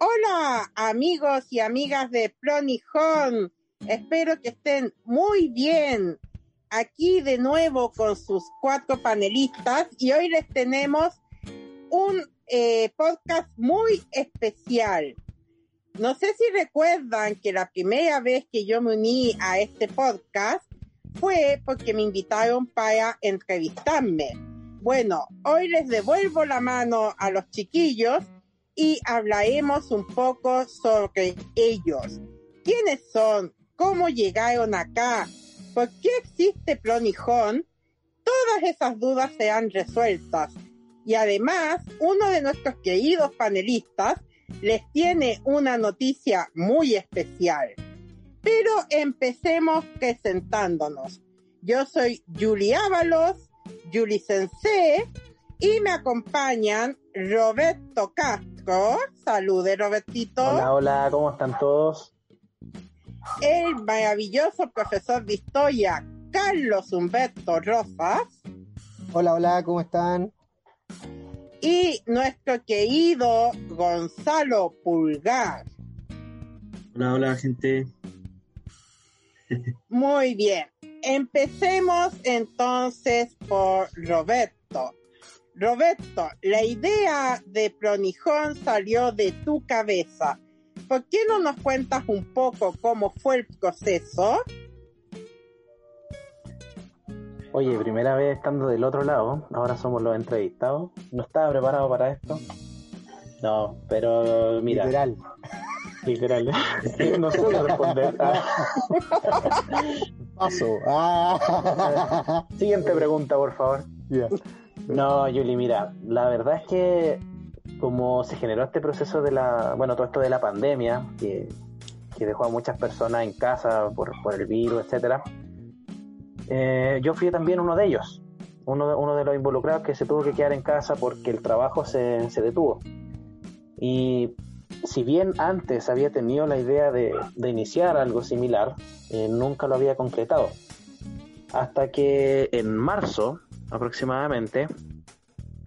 Hola amigos y amigas de Plonijón, espero que estén muy bien. Aquí de nuevo con sus cuatro panelistas y hoy les tenemos un eh, podcast muy especial. No sé si recuerdan que la primera vez que yo me uní a este podcast fue porque me invitaron para entrevistarme. Bueno, hoy les devuelvo la mano a los chiquillos y hablaremos un poco sobre ellos. ¿Quiénes son? ¿Cómo llegaron acá? ¿Por qué existe Plonijón? Todas esas dudas serán resueltas. Y además, uno de nuestros queridos panelistas les tiene una noticia muy especial. Pero empecemos presentándonos. Yo soy Julie Ábalos, Julie Sensei, y me acompañan Roberto Castro. Salude, Robertito. Hola, hola, ¿cómo están todos? El maravilloso profesor de historia, Carlos Humberto Rosas. Hola, hola, ¿cómo están? Y nuestro querido Gonzalo Pulgar. Hola, hola, gente. Muy bien. Empecemos entonces por Roberto. Roberto, la idea de Pronijón salió de tu cabeza. ¿Por qué no nos cuentas un poco cómo fue el proceso? Oye, primera vez estando del otro lado, ahora somos los entrevistados. No estaba preparado para esto. No, pero mira. Literal. Literal. no sé responder. Paso. Ah. Siguiente pregunta, por favor. Ya. No, Yuli, mira, la verdad es que como se generó este proceso de la, bueno, todo esto de la pandemia, que, que dejó a muchas personas en casa por, por el virus, etcétera, eh, yo fui también uno de ellos, uno de, uno de los involucrados que se tuvo que quedar en casa porque el trabajo se, se detuvo. Y si bien antes había tenido la idea de, de iniciar algo similar, eh, nunca lo había concretado. Hasta que en marzo aproximadamente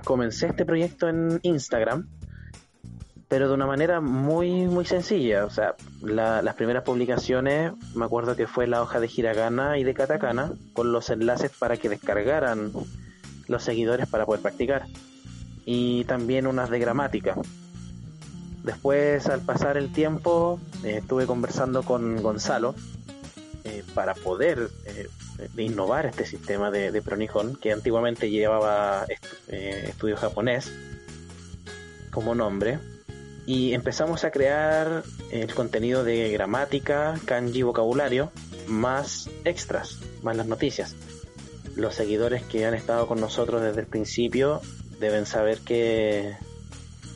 comencé este proyecto en Instagram, pero de una manera muy, muy sencilla. O sea, la- las primeras publicaciones, me acuerdo que fue la hoja de hiragana y de katakana, con los enlaces para que descargaran los seguidores para poder practicar. Y también unas de gramática. Después, al pasar el tiempo, eh, estuve conversando con Gonzalo eh, para poder eh, innovar este sistema de, de que antiguamente llevaba est- eh, estudio japonés como nombre. Y empezamos a crear el contenido de gramática, kanji, vocabulario, más extras, más las noticias. Los seguidores que han estado con nosotros desde el principio deben saber que,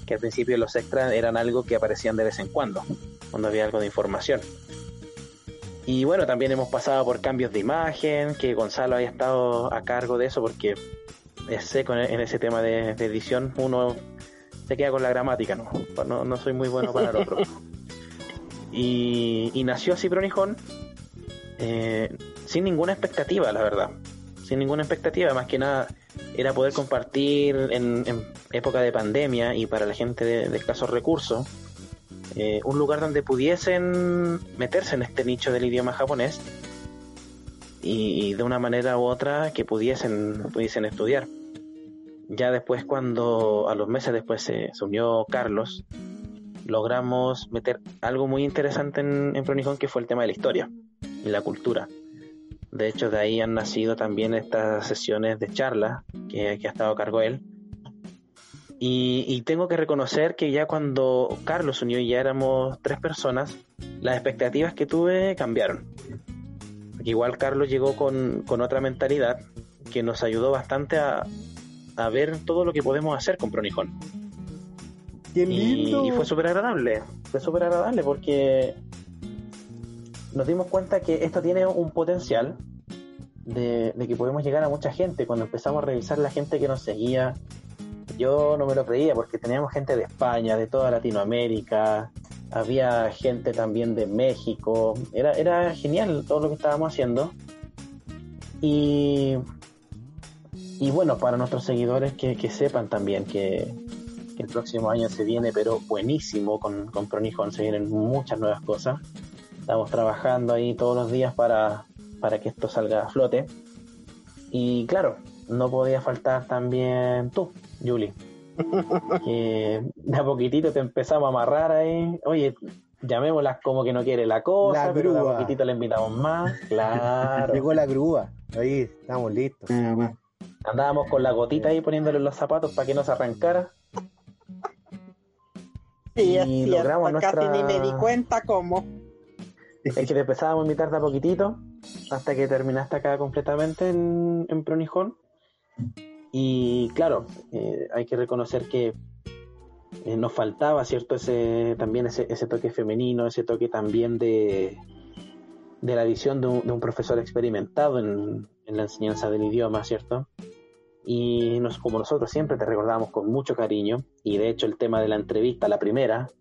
que al principio los extras eran algo que aparecían de vez en cuando, cuando había algo de información. Y bueno, también hemos pasado por cambios de imagen, que Gonzalo haya estado a cargo de eso porque es seco en, ese tema de, de edición. Uno se queda con la gramática, ¿no? No, no soy muy bueno para el otro. Y, y nació así Pronijón eh, sin ninguna expectativa, la verdad. Sin ninguna expectativa, más que nada era poder compartir en, en época de pandemia y para la gente de, de escasos recursos eh, un lugar donde pudiesen meterse en este nicho del idioma japonés y, de una manera u otra que pudiesen, pudiesen estudiar. Ya después cuando a los meses después se, se unió Carlos, logramos meter algo muy interesante en, en Pronijón que fue el tema de la historia y la cultura. De hecho, de ahí han nacido también estas sesiones de charla que, que ha estado a cargo él. Y, y tengo que reconocer que ya cuando Carlos unió y ya éramos tres personas, las expectativas que tuve cambiaron. Porque igual Carlos llegó con, con otra mentalidad que nos ayudó bastante a, a ver todo lo que podemos hacer con Pronijón. ¡Qué Y, lindo! y fue súper agradable, fue súper agradable porque nos dimos cuenta que esto tiene un potencial de, de que podemos llegar a mucha gente. Cuando empezamos a revisar la gente que nos seguía, yo no me lo creía porque teníamos gente de España, de toda Latinoamérica, había gente también de México, era, era genial todo lo que estábamos haciendo. Y, y bueno, para nuestros seguidores que, que sepan también que, el próximo año se viene, pero buenísimo con, con Pronijón, se vienen muchas nuevas cosas. Estamos trabajando ahí todos los días para, para que esto salga a flote. Y claro, no podía faltar también tú, Julie. que de a poquitito te empezamos a amarrar ahí. Oye, llamémoslas como que no quiere la cosa, La pero de a poquitito le invitamos más. Claro. Llegó la grúa. Ahí estamos listos. Ah. Andábamos con la gotita ahí poniéndole los zapatos para que no se arrancara. Sí, Y logramos casi nuestra- ni me di cuenta cómo. Es que te empezábamos a invitar de a poquitito hasta que terminaste acá completamente en, en Pronijón. Y claro, eh, hay que reconocer que eh, nos faltaba, ¿cierto? Ese, también ese, ese toque femenino, ese toque también de, de la visión de un, de un profesor experimentado en, en la enseñanza del idioma, ¿cierto? Y nos, como nosotros siempre te recordamos con mucho cariño, y de hecho el tema de la entrevista, la primera,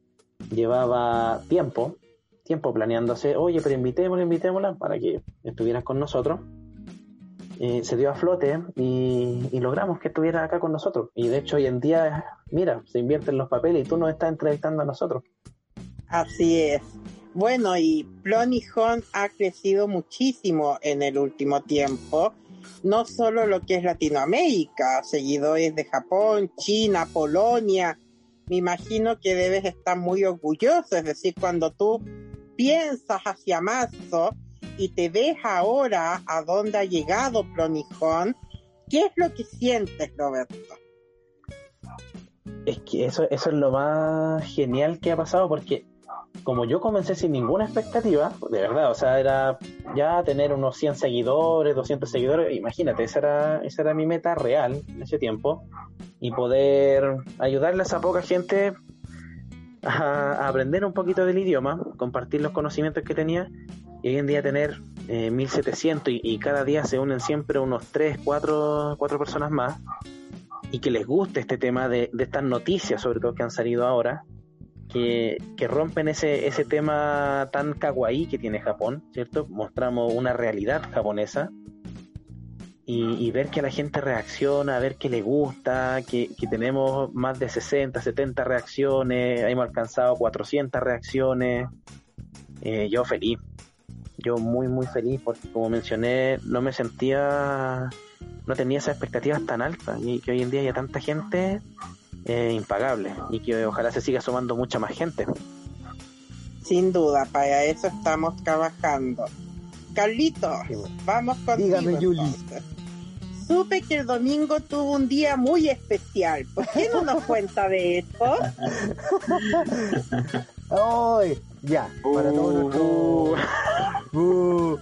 llevaba tiempo, tiempo planeándose, oye, pero invitémosla, invitémosla para que estuvieras con nosotros. Se dio a flote y, logramos que estuviera acá con nosotros. Y de hecho hoy en día, mira, se invierten los papeles y tú nos estás entrevistando a nosotros. Así es. Bueno, y Plonijón ha crecido muchísimo en el último tiempo. No solo lo que es Latinoamérica, seguidores de Japón, China, Polonia. Me imagino que debes estar muy orgulloso. Es decir, cuando tú piensas hacia marzo y te ves ahora a dónde ha llegado Plonijón, ¿qué es lo que sientes, Roberto? Es que eso, eso es lo más genial que ha pasado porque como yo comencé sin ninguna expectativa, de verdad, o sea, era ya tener unos 100 seguidores, 200 seguidores, imagínate, esa era, esa era mi meta real en ese tiempo y poder ayudarle a poca gente a aprender un poquito del idioma, compartir los conocimientos que tenía y hoy en día tener eh, 1700 y, cada día se unen siempre unos 3, 4, 4 personas más y que les guste este tema de, estas noticias, sobre todo que han salido ahora, que, que rompen ese, ese tema tan kawaii que tiene Japón, ¿cierto? Mostramos una realidad japonesa y, y ver que la gente reacciona, ver que le gusta, que, que tenemos más de 60, 70 reacciones, hemos alcanzado 400 reacciones, eh, yo feliz, yo muy muy feliz porque como mencioné no me sentía no tenía esas expectativas tan altas y que hoy en día haya tanta gente eh, impagable y que ojalá se siga sumando mucha más gente. Sin duda, para eso estamos trabajando. Carlitos, Sí, bueno. vamos contigo. Dígame, Yuli. Supe que el domingo tuvo un día muy especial. ¿Por qué no nos cuenta de esto? ¡Ay! Ya, para todos nuestros. Uh.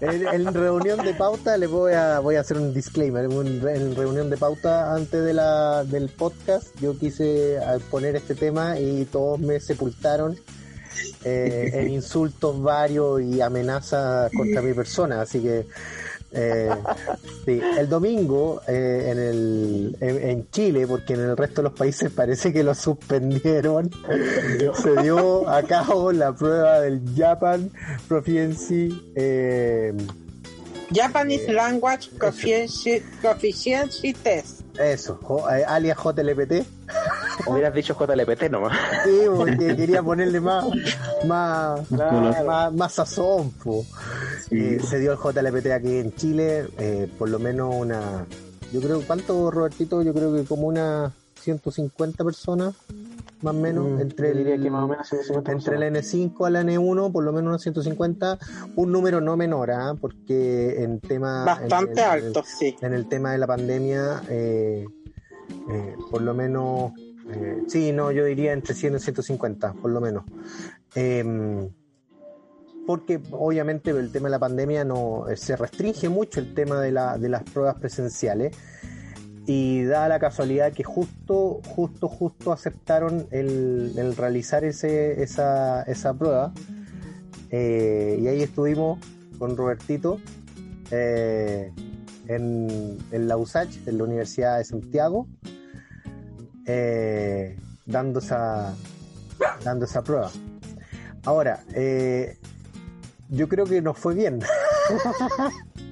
En, en reunión de pauta les voy a voy a hacer un disclaimer. Un- en reunión de pauta antes de la del podcast yo quise eh, poner este tema y todos me sepultaron eh, en insultos varios y amenazas contra mi persona. Así que eh, sí, el domingo eh, en, el, en, en Chile, porque en el resto de los países parece que lo suspendieron, se dio a cabo la prueba del Japan Proficiency. eh, Japanese Language Proficiency, Proficiency Test. Eso, jo- eh, alias JLPT. Hubieras dicho JLPT nomás. Sí, porque quería ponerle más, más, Claro. más, más sazón. Eh, se dio el JLPT aquí en Chile, eh, por lo menos una. Yo creo, ¿cuánto, Robertito? Yo creo que como una 150 personas, más o menos, Mm, entre, diría el, que más o menos 150 entre el personas. N5 al N1, por lo menos unos 150, un número no menor, ¿ah? porque en tema. Bastante en- en- alto, sí. en el tema de la pandemia, eh, eh, por lo menos, eh, sí, no, yo diría entre 100 y 150, por lo menos. Em, porque obviamente el tema de la pandemia no eh, se restringe mucho el tema de, la, de las pruebas presenciales y da la casualidad que justo, justo, justo aceptaron el, realizar ese, esa, esa prueba Eh, y ahí estuvimos con Robertito eh, en, en la USACH, en la Universidad de Santiago, eh, dando, esa, dando esa prueba. Ahora, yo creo que nos fue bien.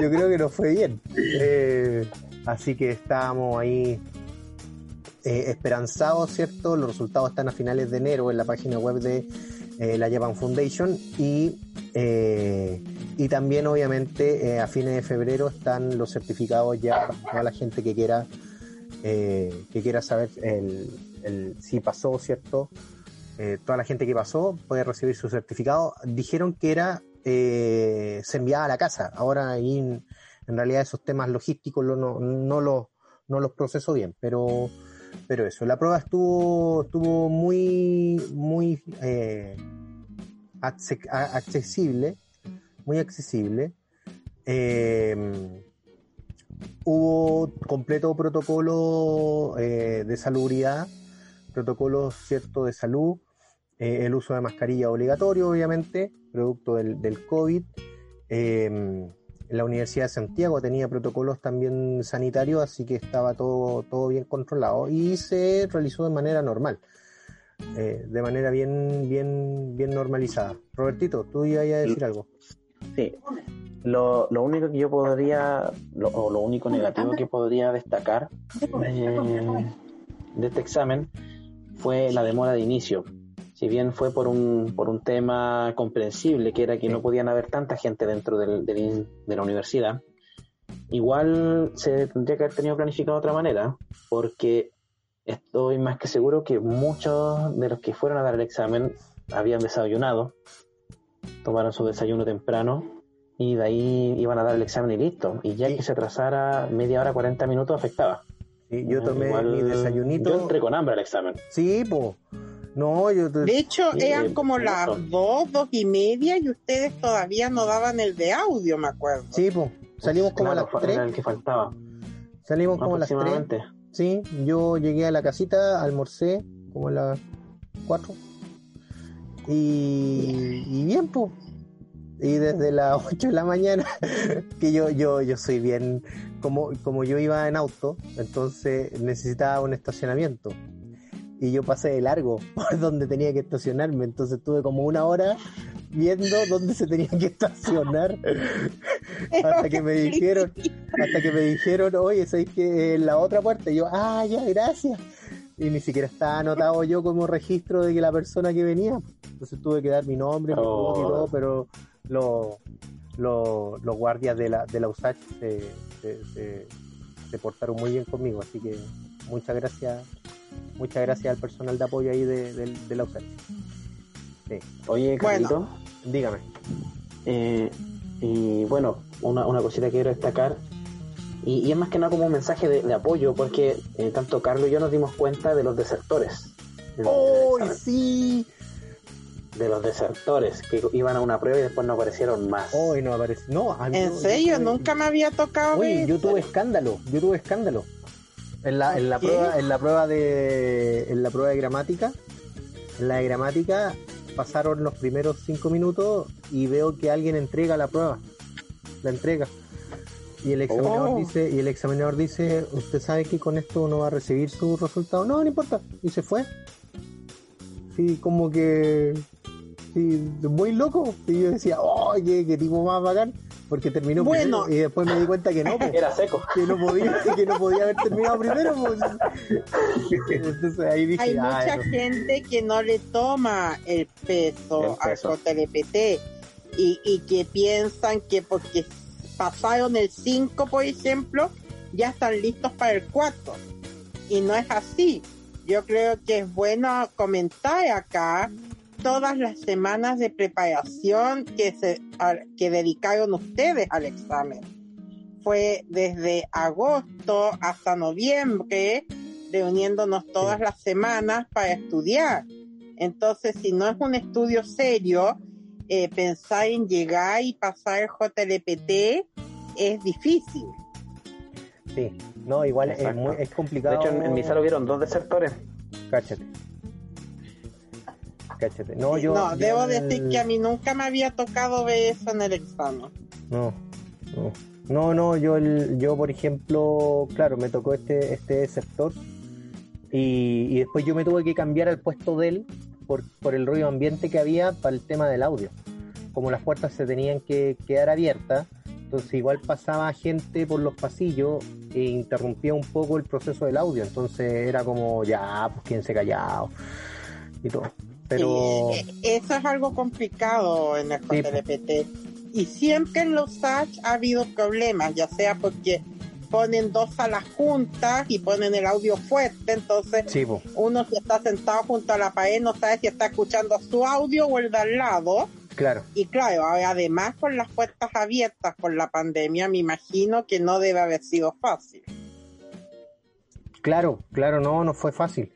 yo creo que nos fue bien. Eh, así que estábamos ahí eh, esperanzados, ¿cierto? Los resultados están a finales de enero en la página web de eh, la Japan Foundation y, eh, y también obviamente a fines de febrero están los certificados ya para toda la gente que quiera que quiera saber el, si pasó, ¿cierto? toda la gente que pasó puede recibir su certificado. Dijeron que era se enviaba a la casa. Ahora ahí en, realidad esos temas logísticos no, los, no proceso bien, pero eso, la prueba estuvo, estuvo muy, eh, accesible, muy accesible. Em, hubo completo protocolo eh, de salubridad, protocolos cierto de salud, eh, el uso de mascarilla obligatorio, obviamente, producto del, del COVID. Em, la Universidad de Santiago tenía protocolos también sanitarios, así que estaba todo, todo bien controlado y se realizó de manera normal, eh, de manera bien, bien, bien normalizada. Robertito, tú ibas a decir algo. Sí, lo, lo único que yo podría, lo, o lo único negativo que podría destacar eh, de este examen fue la demora de inicio si bien fue por un, por un tema comprensible, que era que no podían haber tanta gente dentro del, de la universidad, igual se tendría que haber tenido planificado de otra manera, porque estoy más que seguro que muchos de los que fueron a dar el examen habían desayunado, tomaron su desayuno temprano y de ahí iban a dar el examen y listo. Y ya que se atrasara media hora, 40 minutos, afectaba. yo tomé mi desayunito. Yo entré con hambre al examen. Sí, pues no, yo De hecho, eran como las dos, dos y media y ustedes todavía no daban el de audio, me acuerdo. Sí, pues. Salimos como a las tres. Era el que faltaba. Salimos como a las tres. Sí, yo llegué a la casita, almorcé como a las cuatro. Y, y bien, pues. Y desde las 8 de la mañana, que yo, yo, yo soy bien, como, como yo iba en auto, entonces necesitaba un estacionamiento y yo pasé de largo por donde tenía que estacionarme. Entonces tuve como una hora viendo dónde se tenía que estacionar hasta que me dijeron, hasta que me dijeron, oye, ¿sabes que en la otra puerta? Y yo, ah, ya, gracias. Y ni siquiera estaba anotado yo como registro de que la persona que venía. Entonces tuve que dar mi nombre, mi oh. y todo, pero los guardias de la, de la USACH se, se, se portaron muy bien conmigo, así que muchas gracias muchas gracias al personal de apoyo ahí de, la UCER. Oye, Carlito, dígame. Eh, y bueno, una, una cosita que quiero destacar, y, es más que nada como un mensaje de, apoyo, porque eh, tanto Carlos y yo nos dimos cuenta de los desertores. ¡Oh, sí! de los desertores que iban a una prueba y después no aparecieron más. Hoy no apareció. No, ¿En serio? Nunca me había tocado. Uy, yo tuve escándalo. Yo tuve escándalo. En la, en la prueba, en la prueba de. En la prueba de gramática. En la de gramática pasaron los primeros cinco minutos y veo que alguien entrega la prueba. La entrega. Y el examinador oh. dice, y el examinador dice, usted sabe que con esto no va a recibir su resultado. No, no importa. Y se fue. Sí, como que sí, muy loco. Y yo decía, oh, qué, qué tipo más bacán porque terminó bueno. primero y después me di cuenta que no, era seco. Que no podía, que no podía haber terminado primero. Entonces ahí dije, Hay mucha gente que no le toma el peso, al JLPT y, y que piensan que porque pasaron el 5, por ejemplo, ya están listos para el 4. Y no es así. Yo creo que es bueno comentar acá todas las semanas de preparación que, se, que dedicaron ustedes al examen. Fue desde agosto hasta noviembre, reuniéndonos todas las semanas para estudiar. Entonces, si no es un estudio serio, eh, pensar en llegar y pasar el JLPT es difícil. Sí, no, igual es, muy, es complicado. De hecho, en, mi sala hubieron dos desertores. Cáchate. No, yo, no debo decir que a mí nunca me había tocado ver eso en el examen. No, no. No, no, yo, yo por ejemplo, claro, me tocó este, este sector y, y después yo me tuve que cambiar al puesto de él por, por el ruido ambiente que había para el tema del audio. Como las puertas se tenían que quedar abiertas Entonces igual pasaba gente por los pasillos e interrumpía un poco el proceso del audio. Entonces era como, ya, pues quien se callado y todo. Pero Sí, eh, eso es algo complicado en el Sí. Y siempre en los SACH ha habido problemas, ya sea porque ponen dos salas juntas y ponen el audio fuerte, entonces sí, uno si está sentado junto a la pared no sabe si está escuchando su audio o el de al lado. claro. Y claro, además con las puertas abiertas por la pandemia, me imagino que no debe haber sido fácil. Claro, claro, no, no fue fácil.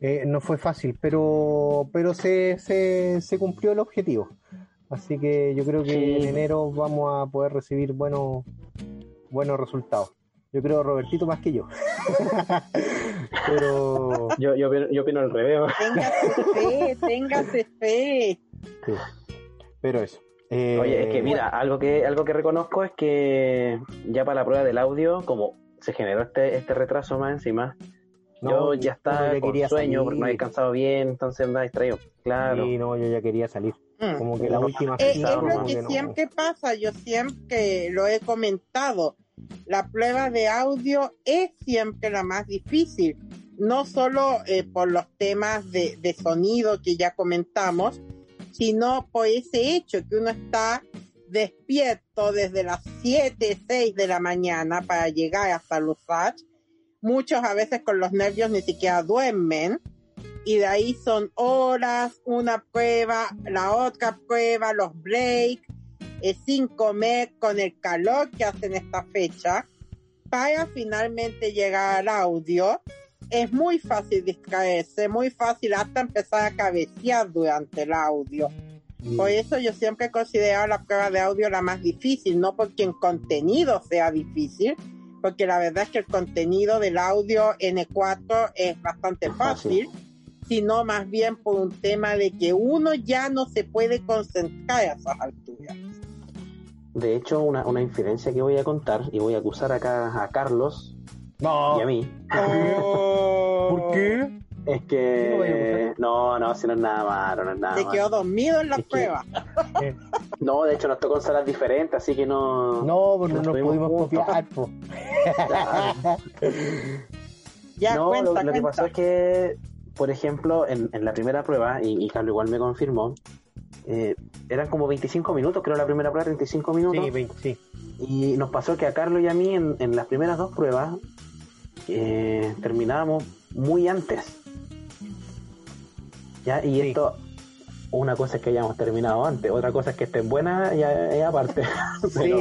Eh, no fue fácil, pero, pero se, se, se cumplió el objetivo. Así que yo creo que Sí. en enero vamos a poder recibir buenos, buenos resultados. Yo creo Robertito más que yo. pero Yo, yo opino al revés. Téngase fe, téngase fe. sí, pero eso. Eh, Oye, es que mira, algo que, algo que reconozco es que ya para la prueba del audio, como se generó este, este retraso más encima, no, yo ya estaba uno con quería sueño porque no he salir. descansado bien, entonces andaba distraído. Claro. Sí, no, yo ya quería salir. Mm. Como que la última Eh, es lo que que no. siempre pasa, yo siempre lo he comentado. La prueba de audio es siempre la más difícil, no solo eh, por los temas de, de sonido que ya comentamos, sino por ese hecho que uno está despierto desde las 7, 6 de la mañana para llegar hasta Lusach. Muchos a veces con los nervios ni siquiera duermen y de ahí son horas, una prueba, la otra prueba, los breaks, eh, sin comer, con el calor que hacen esta fecha, para finalmente llegar al audio. Es muy fácil distraerse, muy fácil hasta empezar a cabecear durante el audio. Por eso yo siempre he considerado la prueba de audio la más difícil, no porque en contenido sea difícil, porque la verdad es que el contenido del audio N4 es bastante fácil, sino más bien por un tema de que uno ya no se puede concentrar a esas alturas. De hecho, una, una infidencia que voy a contar y voy a acusar acá a Carlos No, y a mí ¿por qué? Es ¿Qué lo voy a que no, no, si no es nada malo, no es nada Se malo. quedó dormido en la Es que- prueba. Eh, No, de hecho nos tocó en salas diferentes, así que no. no, pues no Nos pudimos juntos. copiar, po. Ya no, cuenta, lo, lo que pasó es que, por ejemplo, en, en la primera prueba, y, y Carlos igual me confirmó, eh, eran como 25 minutos, creo la primera prueba, 35 minutos. Sí, 20, sí. Y nos pasó que a Carlos y a mí en, en las primeras dos pruebas eh, terminábamos muy antes. ¿Ya? Y Sí. esto, una cosa es que hayamos terminado antes, otra cosa es que estén buenas y, y aparte. Sí,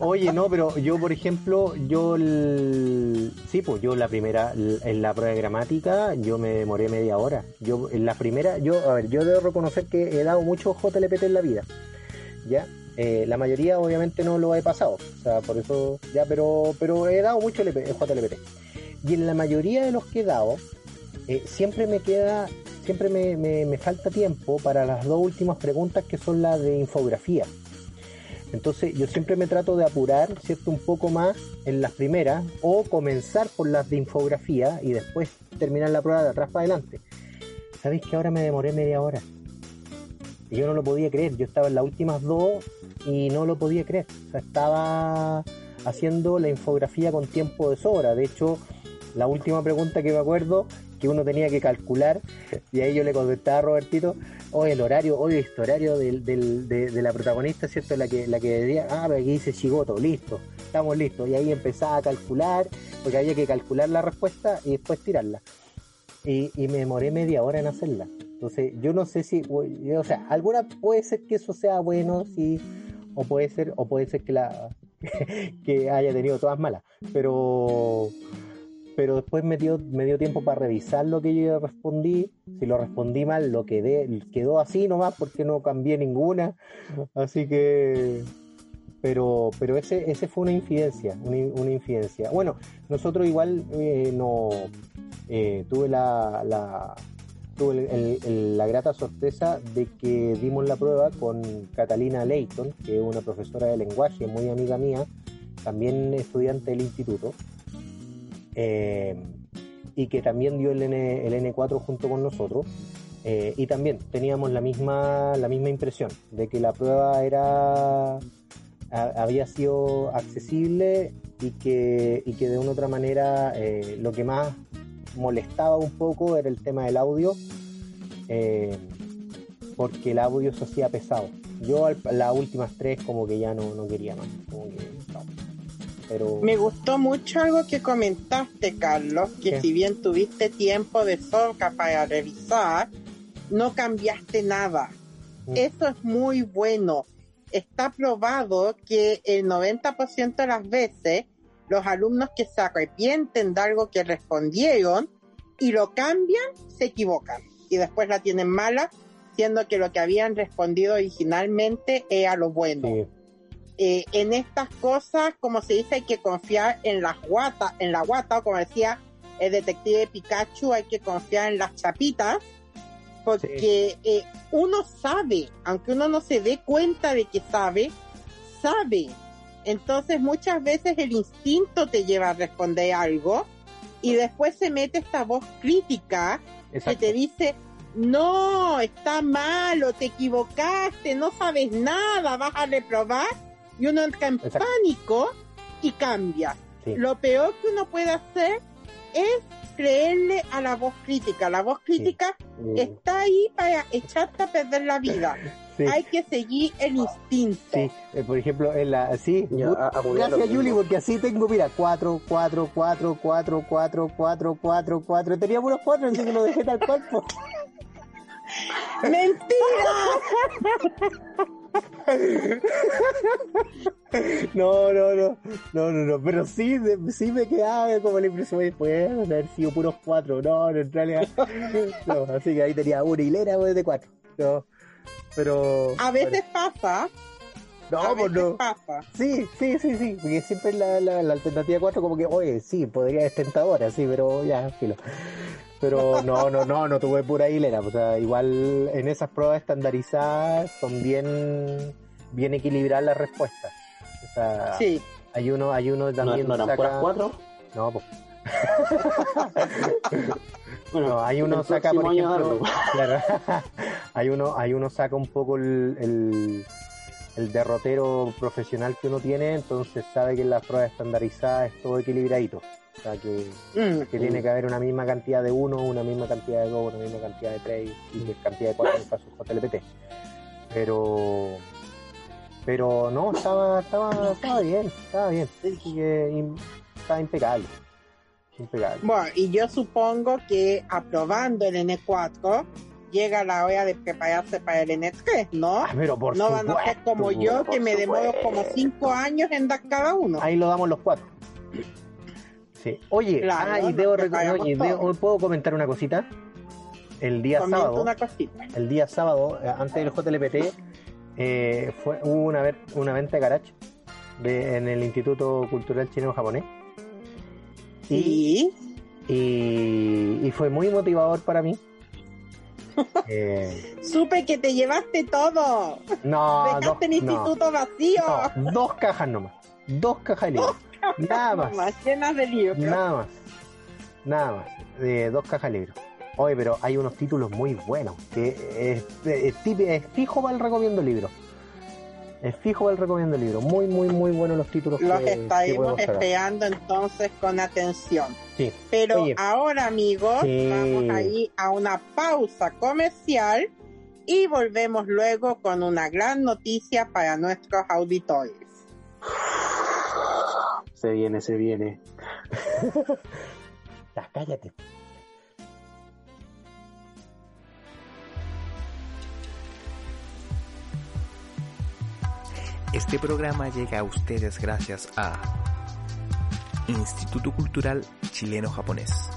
oye, no, pero yo, por ejemplo, yo, el- sí, pues yo la primera, en la prueba de gramática, yo me demoré media hora. Yo, en la primera, yo, a ver, yo debo reconocer que he dado mucho JLPT en la vida, ¿ya? Eh, la mayoría obviamente no lo he pasado, o sea, por eso, ya, pero, pero he dado mucho LP, JLPT. Y en la mayoría de los que he dado, eh, siempre me queda, siempre me, me- falta tiempo para las dos últimas preguntas que son las de infografía. Entonces yo siempre me trato de apurar, ¿cierto? Un poco más en las primeras o comenzar por las de infografía y después terminar la prueba de atrás para adelante. ¿Sabéis que ahora me demoré media hora? Y yo no lo podía creer, yo estaba en las últimas dos y no lo podía creer. O sea, estaba haciendo la infografía con tiempo de sobra. De hecho, la última pregunta que me acuerdo, que uno tenía que calcular, y ahí yo le contestaba a Robertito, hoy el horario, hoy este horario de la protagonista, ¿cierto? La que, la que decía, ah, pero aquí dice Chigoto, listo, estamos listos. Y ahí empezaba a calcular, porque había que calcular la respuesta y después tirarla. Y, y me demoré media hora en hacerla. Entonces, yo no sé si, o sea, alguna puede ser que eso sea bueno, sí, o puede ser, o puede ser que la que haya tenido todas malas, pero pero después me dio, me dio tiempo para revisar lo que yo respondí. Si lo respondí mal, lo quedé, quedó así nomás porque no cambié ninguna. Así que. Pero, pero ese, ese fue una infidencia, una, in- una infidencia. Bueno, nosotros igual eh, no eh, tuve la, la tuve el- la grata sorpresa de que dimos la prueba con Catalina Leighton, que es una profesora de lenguaje muy amiga mía, también estudiante del instituto eh, y que también dio el, N, el N4 junto con nosotros. eh, y también teníamos la misma, la misma impresión de que la prueba era había sido accesible y que, y que de una u otra manera eh, lo que más molestaba un poco era el tema del audio, eh, porque el audio se hacía pesado. Yo las últimas tres como que ya no, no quería más. Pero... Me gustó mucho algo que comentaste, Carlos, que si bien tuviste tiempo de sobra para revisar, no cambiaste nada. Mm. Eso es muy bueno. Está probado que el 90% de las veces los alumnos que se arrepienten de algo que respondieron y lo cambian, se equivocan y después la tienen mala, siendo que lo que habían respondido originalmente era lo bueno. Eh, en estas cosas, como se dice, hay que confiar en las guatas, en la guata, o como decía el detective Pikachu, hay que confiar en las chapitas, porque eh, uno sabe, aunque uno no se dé cuenta de que sabe, sabe. Entonces muchas veces el instinto te lleva a responder algo y después se mete esta voz crítica que te dice, no, está malo, te equivocaste, no sabes nada, vas a reprobar y uno entra en pánico y cambia. Lo peor que uno puede hacer es creerle a la voz crítica. La voz crítica está ahí para echarte a perder la vida. Hay que seguir el instinto. Sí, eh, por ejemplo, en la, sí, gracias Yuli, porque así tengo, mira, 4, 4, 4, 4, 4, 4, 4, 4, tenía unos 4, así que lo dejé tal cuerpo. ¡Mentira! No, no, no, no, no, no, pero sí, sí me quedaba como la impresión después de haber sido puros cuatro, no, no, en realidad, no, así que ahí tenía una hilera de cuatro, no, pero... A veces pasa, no, pues no. Sí, sí, sí, sí, porque siempre la, la, la alternativa cuatro como que, oye, sí, podría ser tentadora, sí, pero ya, filo. Pero no, no, no, no tuve pura hilera. O sea, igual en esas pruebas estandarizadas son bien, bien equilibradas las respuestas. O sea, sí. hay uno, hay uno también. ¿No, no eran cuatro? No, pues. bueno, hay uno saca, por ejemplo, claro, hay uno, hay uno saca un poco el, el, el, derrotero profesional que uno tiene, entonces sabe que en las pruebas estandarizadas es todo equilibradito. O sea, que, mm. que tiene que haber una misma cantidad de uno, una misma cantidad de dos, una misma cantidad de tres y una cantidad de cuatro en el caso JLPT. Pero pero no, estaba, estaba, estaba bien, estaba bien. estaba impecable. Impecable. Bueno, y yo supongo que aprobando el N4 llega la hora de prepararse para el N3, ¿no? Ah, pero por no van a ser como yo, que me demoro como cinco años en dar cada uno. Ahí lo damos los cuatro. Oye, ¿puedo comentar una cosita? El día sábado, el día sábado, eh, antes del JLPT, eh, fue, hubo una, una venta de garage en el Instituto Cultural Chino-Japonés. Y, y, fue muy motivador para mí. Eh, Supe que te llevaste todo. No, Dejaste el instituto vacío. dos cajas nomás. Dos cajas de Nada más. Llenas de libros. Nada más. Nada más. De dos cajas de libros. Oye, pero hay unos títulos muy buenos. Que es, fijo para el recomiendo libro. Es fijo el recomiendo libro. Muy, muy, muy buenos los títulos. Los estaremos esperando entonces con atención. Sí. Pero ahora, amigos, vamos a ir a una pausa comercial y volvemos luego con una gran noticia para nuestros auditores. Se viene, se viene. ya, cállate. Este programa llega a ustedes gracias a Instituto Cultural Chileno-Japonés,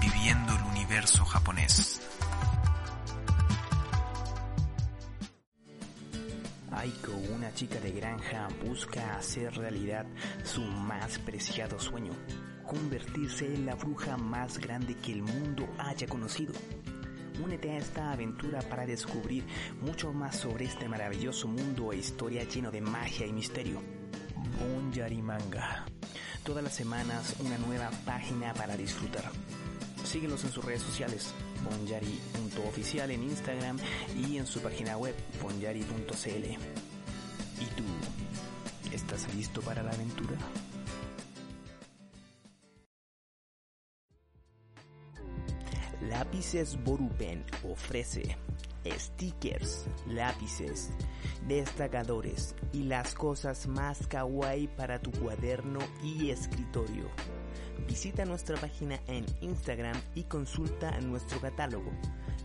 viviendo el universo japonés. Aiko, una chica de granja, busca hacer realidad su más preciado sueño, convertirse en la bruja más grande que el mundo haya conocido. Únete a esta aventura para descubrir mucho más sobre este maravilloso mundo e historia lleno de magia y misterio. Bonjari Manga. Todas las semanas una nueva página para disfrutar. Síguenos en sus redes sociales, bonyari.oficial en Instagram y en su página web, bonyari.cl. ¿Y tú? ¿Estás listo para la aventura? Lápices Borupen ofrece stickers, lápices, destacadores y las cosas más kawaii para tu cuaderno y escritorio. Visita nuestra página en Instagram y consulta nuestro catálogo.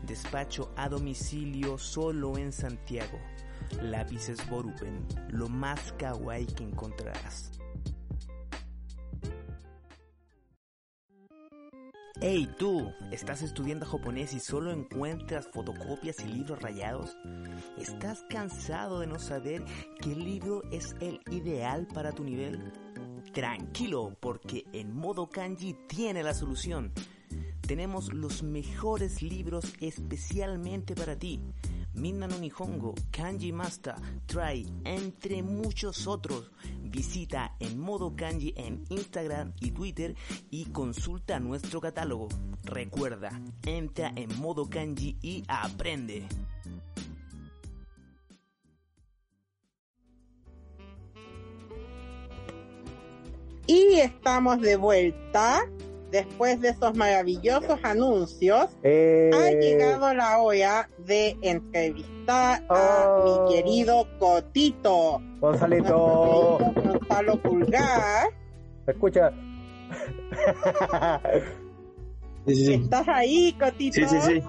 Despacho a domicilio solo en Santiago. Lápices Borupen, lo más kawaii que encontrarás. Hey tú, ¿estás estudiando japonés y solo encuentras fotocopias y libros rayados? ¿Estás cansado de no saber qué libro es el ideal para tu nivel? Tranquilo, porque en modo kanji tiene la solución. Tenemos los mejores libros especialmente para ti. Minna no Nihongo, Kanji Master, Try, entre muchos otros. Visita en modo kanji en Instagram y Twitter y consulta nuestro catálogo. Recuerda, entra en modo kanji y aprende. Y estamos de vuelta después de esos maravillosos anuncios. Eh, Ha llegado la hora de entrevistar a Oh. mi querido Cotito. Gonzalito, Gonzalo Pulgar. ¿me escucha? Sí, sí, sí. ¿Estás ahí, Cotito? Sí, sí, sí.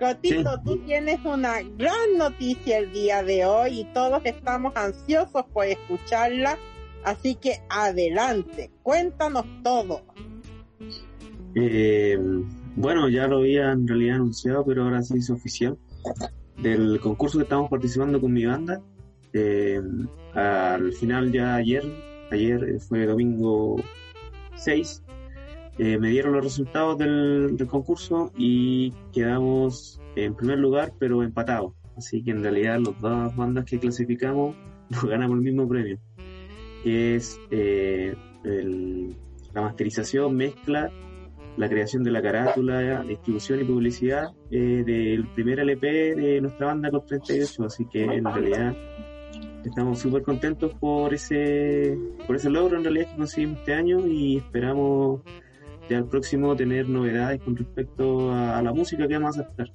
Cotito, Sí. tú tienes una gran noticia el día de hoy y todos estamos ansiosos por escucharla. Así que adelante, cuéntanos todo. Eh, bueno, ya lo había en realidad anunciado, pero ahora se hizo oficial. Del concurso que estamos participando con mi banda. Eh, al final ya ayer, ayer eh, fue domingo 6, eh, me dieron los resultados del, del concurso y quedamos en primer lugar, pero empatados. Así que en realidad las dos bandas que clasificamos nos ganamos el mismo premio, que es eh, el- la masterización, mezcla la creación de la carátula, distribución y publicidad eh, del primer LP de nuestra banda con 38, así que en realidad estamos súper contentos por ese por ese logro en realidad que conseguimos este año y esperamos ya el próximo tener novedades con respecto a, a la música que vamos a aceptar.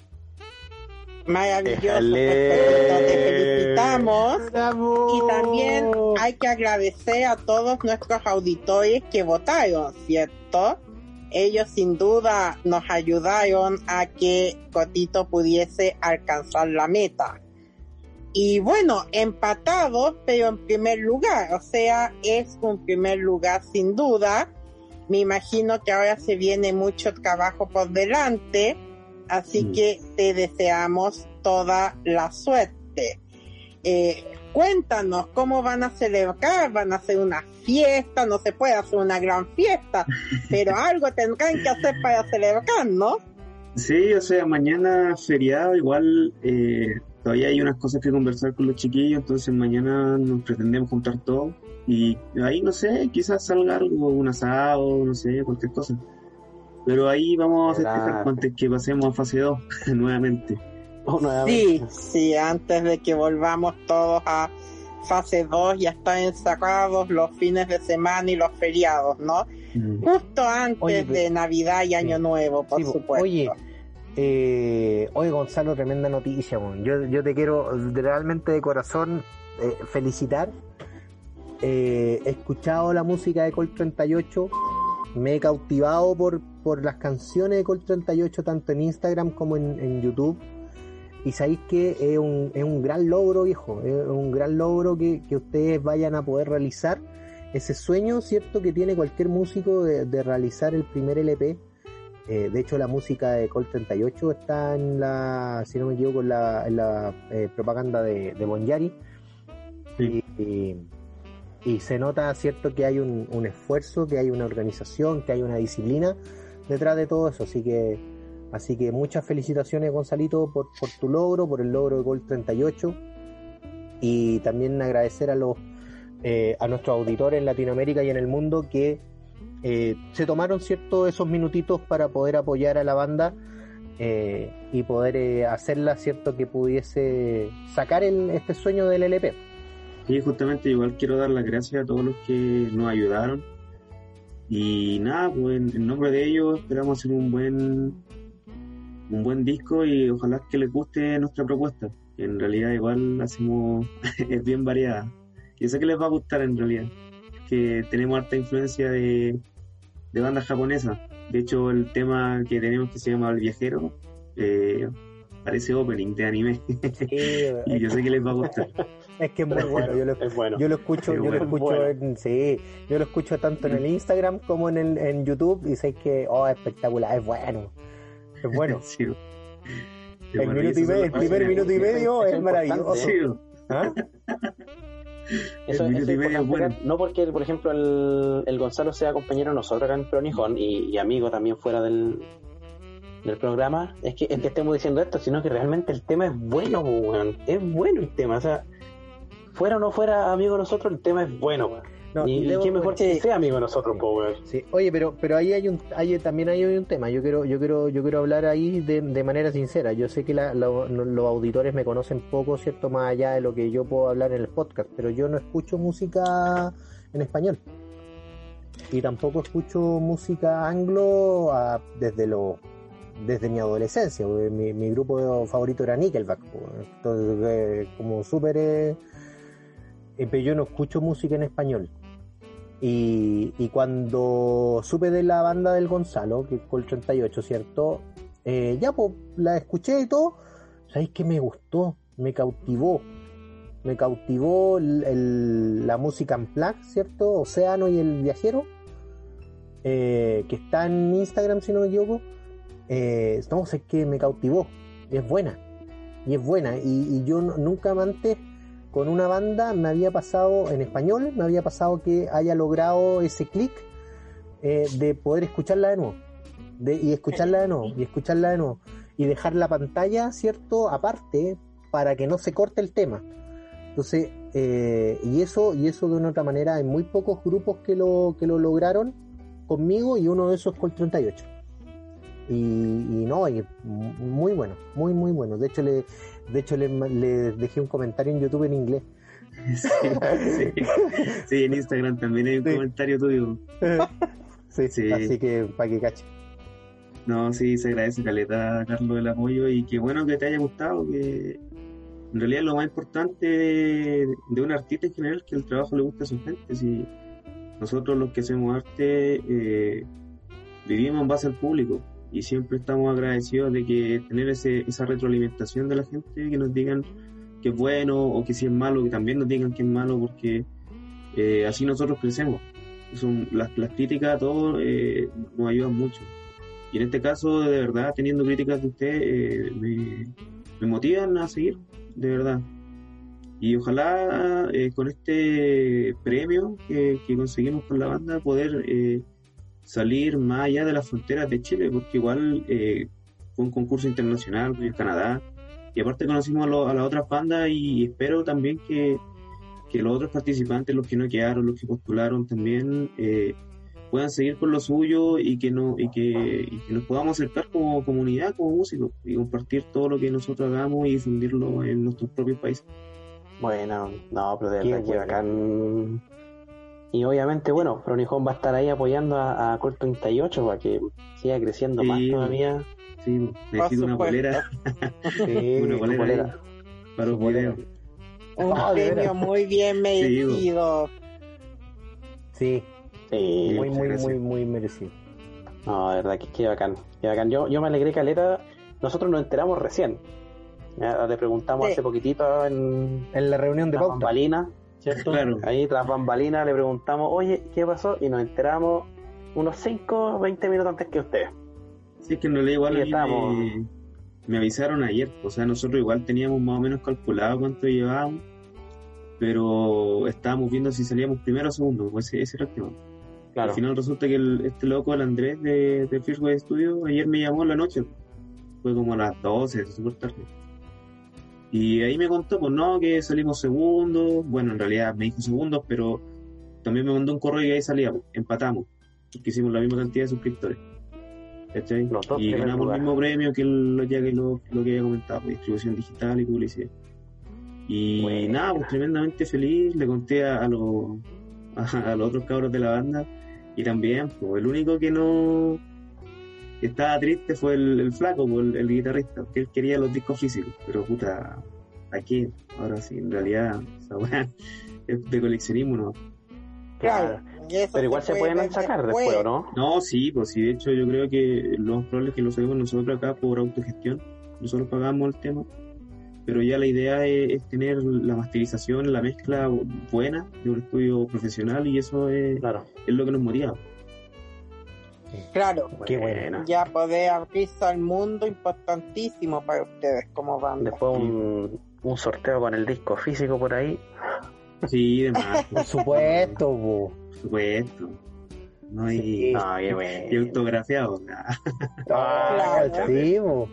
Maravilloso, perfecto, te felicitamos. ¡Bravo! Y también hay que agradecer a todos nuestros auditores que votaron, ¿cierto? Ellos sin duda nos ayudaron a que Cotito pudiese alcanzar la meta. Y bueno, empatados, pero en primer lugar, o sea, es un primer lugar sin duda. Me imagino que ahora se viene mucho trabajo por delante, así Mm. que te deseamos toda la suerte. Eh, cuéntanos cómo van a celebrar, van a hacer una fiesta, no se puede hacer una gran fiesta, pero algo tendrán que hacer para celebrar, ¿no? Sí, o sea, mañana feriado, igual eh, todavía hay unas cosas que conversar con los chiquillos, entonces mañana nos pretendemos juntar todos y ahí no sé, quizás salga algo, un asado, no sé, cualquier cosa. Pero ahí vamos a festejar Claro. antes que pasemos a fase 2 nuevamente. Oh, nuevamente. Sí, sí, antes de que volvamos todos a fase 2 ya están encerrados los fines de semana y los feriados, ¿no? Mm. Justo antes Oye, pero- de Navidad y Año Sí. Nuevo, por Sí, supuesto. Oye, eh, oye Gonzalo, tremenda noticia. Yo, yo te quiero realmente de corazón eh, felicitar. Eh, he escuchado la música de Col 38, me he cautivado por, por las canciones de Col 38, tanto en Instagram como en, en YouTube. Y sabéis que es un, es un gran logro, viejo. Es un gran logro que, que ustedes vayan a poder realizar ese sueño, ¿cierto? Que tiene cualquier músico de, de realizar el primer LP. Eh, de hecho, la música de Col 38 está en la, si no me equivoco, en la, en la eh, propaganda de, de Bon Yari. Sí. Y, y- y se nota, ¿cierto?, que hay un, esfuerzo, que hay una organización, que hay una disciplina detrás de todo eso. Así que, así que muchas felicitaciones, Gonzalito, por, tu logro, por el logro de Col 38. Y también agradecer a los eh, a nuestros auditores en Latinoamérica y en el mundo que eh, se tomaron cierto esos minutitos para poder apoyar a la banda eh, y poder eh, hacerla cierto que pudiese sacar el, este sueño del LP. Y justamente igual quiero dar las gracias a todos los que nos ayudaron. Y nada, pues en, nombre de ellos esperamos hacer un buen un buen disco y ojalá que les guste nuestra propuesta. En realidad igual hacemos es bien variada. Yo sé que les va a gustar en realidad. Que tenemos harta influencia de, de bandas japonesas. De hecho, el tema que tenemos que se llama El Viajero eh, parece opening de anime. y yo sé que les va a gustar. Es que es muy bueno, yo lo, Es bueno. yo lo escucho, Es yo bueno. lo escucho Bueno. en, sí, yo lo escucho tanto en el Instagram como en el en YouTube y sé que oh espectacular, es bueno. Es bueno. Sí. El minuto y medio, el primer minuto y medio es es maravilloso. ¿Ah? Eso, El eso medio bueno. No porque, por ejemplo, el, el Gonzalo sea compañero de nosotros acá en Pronijón y, y amigo también fuera del, del programa, es que, es que estemos diciendo esto, sino que realmente el tema es bueno, es bueno el tema. O sea, fuera o no fuera amigo de nosotros, el tema es bueno. weón. No, y, y qué mejor que sea amigo de nosotros, po, weón. Sí, oye, pero pero ahí hay un hay, también hay un tema. Yo quiero yo quiero yo quiero hablar ahí de, de manera sincera. Yo sé que la- los auditores me conocen poco, cierto, más allá de lo que yo puedo hablar en el podcast, pero yo no escucho música en español y tampoco escucho música anglo ah, desde lo desde mi adolescencia. Mi, mi grupo favorito era Nickelback, entonces eh, como súper eh, pero yo no escucho música en español. Y, cuando supe de la banda del Gonzalo, que es Col 38, ¿cierto? Eh, ya, pues la escuché y todo. ¿Sabéis que me gustó? Me cautivó. Me cautivó la música en plaque, ¿cierto? Océano y el viajero. eh, que está en Instagram, si no me equivoco. Eh, no, sé que me cautivó. Y es buena. Y es buena. Y, y yo nunca antes con una banda me había pasado en español, me había pasado que haya logrado ese clic eh, de poder escucharla de nuevo. Y escucharla de nuevo, y escucharla de nuevo. Y dejar la pantalla, ¿cierto? Aparte, para que no se corte el tema. Entonces, eh, y eso, y eso de una otra manera, hay muy pocos grupos que lo, que lo lograron conmigo, y uno de esos es Col 38. Y, y no, y muy bueno, muy muy bueno. De hecho le, de hecho le, le dejé un comentario en YouTube en inglés. Sí, sí. Sí, en Instagram también hay un Sí. comentario tuyo. Sí, Sí. así que para que cache. No, sí, se agradece, Caleta, Carlos, el apoyo y qué bueno que te haya gustado, que en realidad lo más importante de, de un artista en general es que el trabajo le guste a su gente. Si nosotros los que hacemos arte eh, vivimos en base al público y siempre estamos agradecidos de que tener ese, esa retroalimentación de la gente, que nos digan que es bueno o que si es malo, que también nos digan que es malo, porque eh, así nosotros crecemos. Son, las, las críticas a todos eh, nos ayudan mucho. Y en este caso, de verdad, teniendo críticas de usted, eh, me, me motivan a seguir, de verdad. Y ojalá con este premio que, que conseguimos con la banda poder salir más allá de las fronteras de Chile, porque igual eh, fue un concurso internacional en Canadá. Y aparte conocimos a, lo- a las otras bandas y espero también que, que los otros participantes, los que no quedaron, los que postularon también, eh, puedan seguir con lo suyo y que, no, y que, y que nos podamos acercar como comunidad, como músicos, y compartir todo lo que nosotros hagamos y difundirlo en nuestros propios países. Bueno, no, pero de verdad que bueno. bacán. Y obviamente, bueno, Pronijón va a estar ahí apoyando a, a Col 38 para que siga creciendo Sí. más todavía. Sí, necesito una polera Sí, Una polera. ahí para los videos. Un Ah, premio veras. muy bien merecido. sí, Sí, muy, muy, gracias. muy, muy merecido. no, de verdad que qué bacán. Qué bacán. Yo, yo me alegré caleta. Nosotros nos enteramos recién. Ya, le preguntamos Sí. hace poquitito en En la reunión de tras pauta. ¿Cierto? Claro. Ahí tras bambalinas le preguntamos, oye, ¿qué pasó? Y nos enteramos unos 5 20 minutos antes que ustedes. Sí, es que en realidad igual a mí me, me avisaron ayer, o sea, nosotros igual teníamos más o menos calculado cuánto llevábamos, pero estábamos viendo si salíamos primero o segundo, pues ese, era el tema. Claro. Al final resulta que el- este loco, el Andrés de, de Studio, ayer me llamó en la noche, fue como a las 12, súper tarde. Y ahí me contó, pues no, que salimos segundos, bueno, en realidad me dijo segundos, pero también me mandó un correo y ahí salíamos, empatamos, porque hicimos la misma cantidad de suscriptores. ¿Cachai? Y ganamos el mismo premio que lo, ya que lo, lo que había comentado, distribución digital y publicidad. Y nada, pues tremendamente feliz, le conté a, a los a, a los otros cabros de la banda y también, pues el único que no que estaba triste fue el, el flaco, pues, el, el guitarrista, que él quería los discos físicos, pero puta, aquí, ahora sí, en realidad, esa weá es de coleccionismo, ¿no? Claro. Pero igual se, puede pueden sacar después, ¿o no? No, sí, pues sí, de hecho yo creo que lo más probable es que lo sabemos nosotros acá por autogestión, nosotros pagamos el tema, pero ya la idea es, es tener la masterización, la mezcla buena de un estudio profesional y eso es, Claro. es lo que nos moría. Claro, Qué Buena. ya poder abrirse al mundo importantísimo para ustedes como banda. Después un, un sorteo con el disco físico por ahí. Sí, demás, Por supuesto, po. por supuesto. No hay Sí. No, qué y bueno. autografiado. nada. Ah, Claro. Sí, po.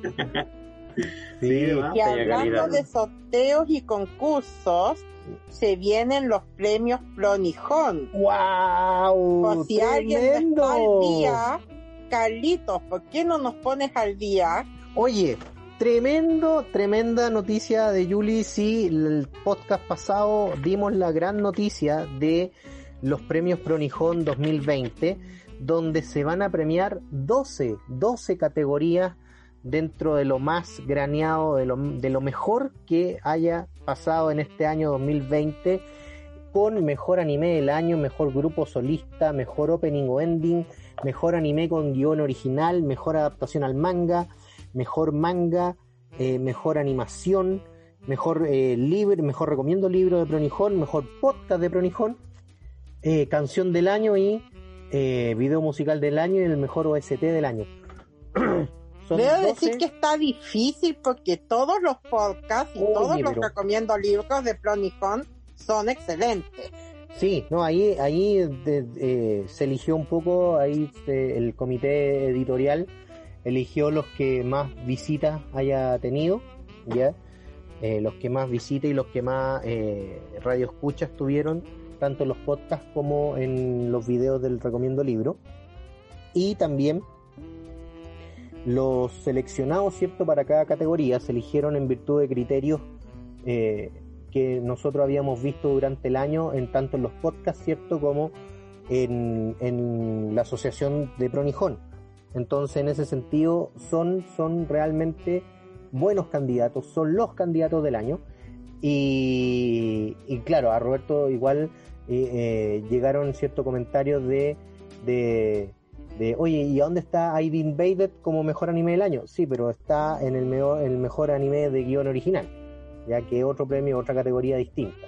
Sí, Sí. demás. Y hablando de sorteos y concursos, se vienen los premios Plonijón. ¡Wow! Por si alguien no está al ¡Tremendo! día, Carlitos, ¿por qué no nos pones al día? Oye, tremendo, tremenda noticia de Yuli. Sí, el podcast pasado dimos la gran noticia de los premios Pronijón 2020, donde se van a premiar 12, 12 categorías dentro de lo más graneado, de lo, de lo mejor que haya pasado en este año 2020, con mejor anime del año, mejor grupo solista, mejor opening o ending, mejor anime con guion original, mejor adaptación al manga, mejor manga, eh, mejor animación, mejor eh, libro, mejor recomiendo libro de Pronijón, mejor podcast de Pronijón, eh, canción del año y video musical del año y el mejor OST del año. Son Debo 12. decir que está difícil porque todos los podcasts y Oye, todos los pero- recomiendo libros de Plonijón son excelentes. Sí, no, ahí, ahí de- eh, se eligió un poco, ahí se- el comité editorial eligió los que más visitas haya tenido, ¿ya? Eh, los que más visitas y los que más eh, radio escuchas tuvieron, tanto en los podcasts como en los videos del Recomiendo Libro. Y también los seleccionados, ¿cierto? Para cada categoría se eligieron en virtud de criterios eh, que nosotros habíamos visto durante el año, en tanto en los podcasts, ¿cierto? Como en, en la asociación de Pronijón. Entonces, en ese sentido, son, son realmente buenos candidatos, son los candidatos del año. Y, claro, a Roberto igual eh, eh, llegaron ciertos comentarios de, de, de, oye, ¿y dónde está I've Invaded como mejor anime del año? Sí, pero está en el, mejor, el mejor anime de guion original, ya que otro premio, otra categoría distinta.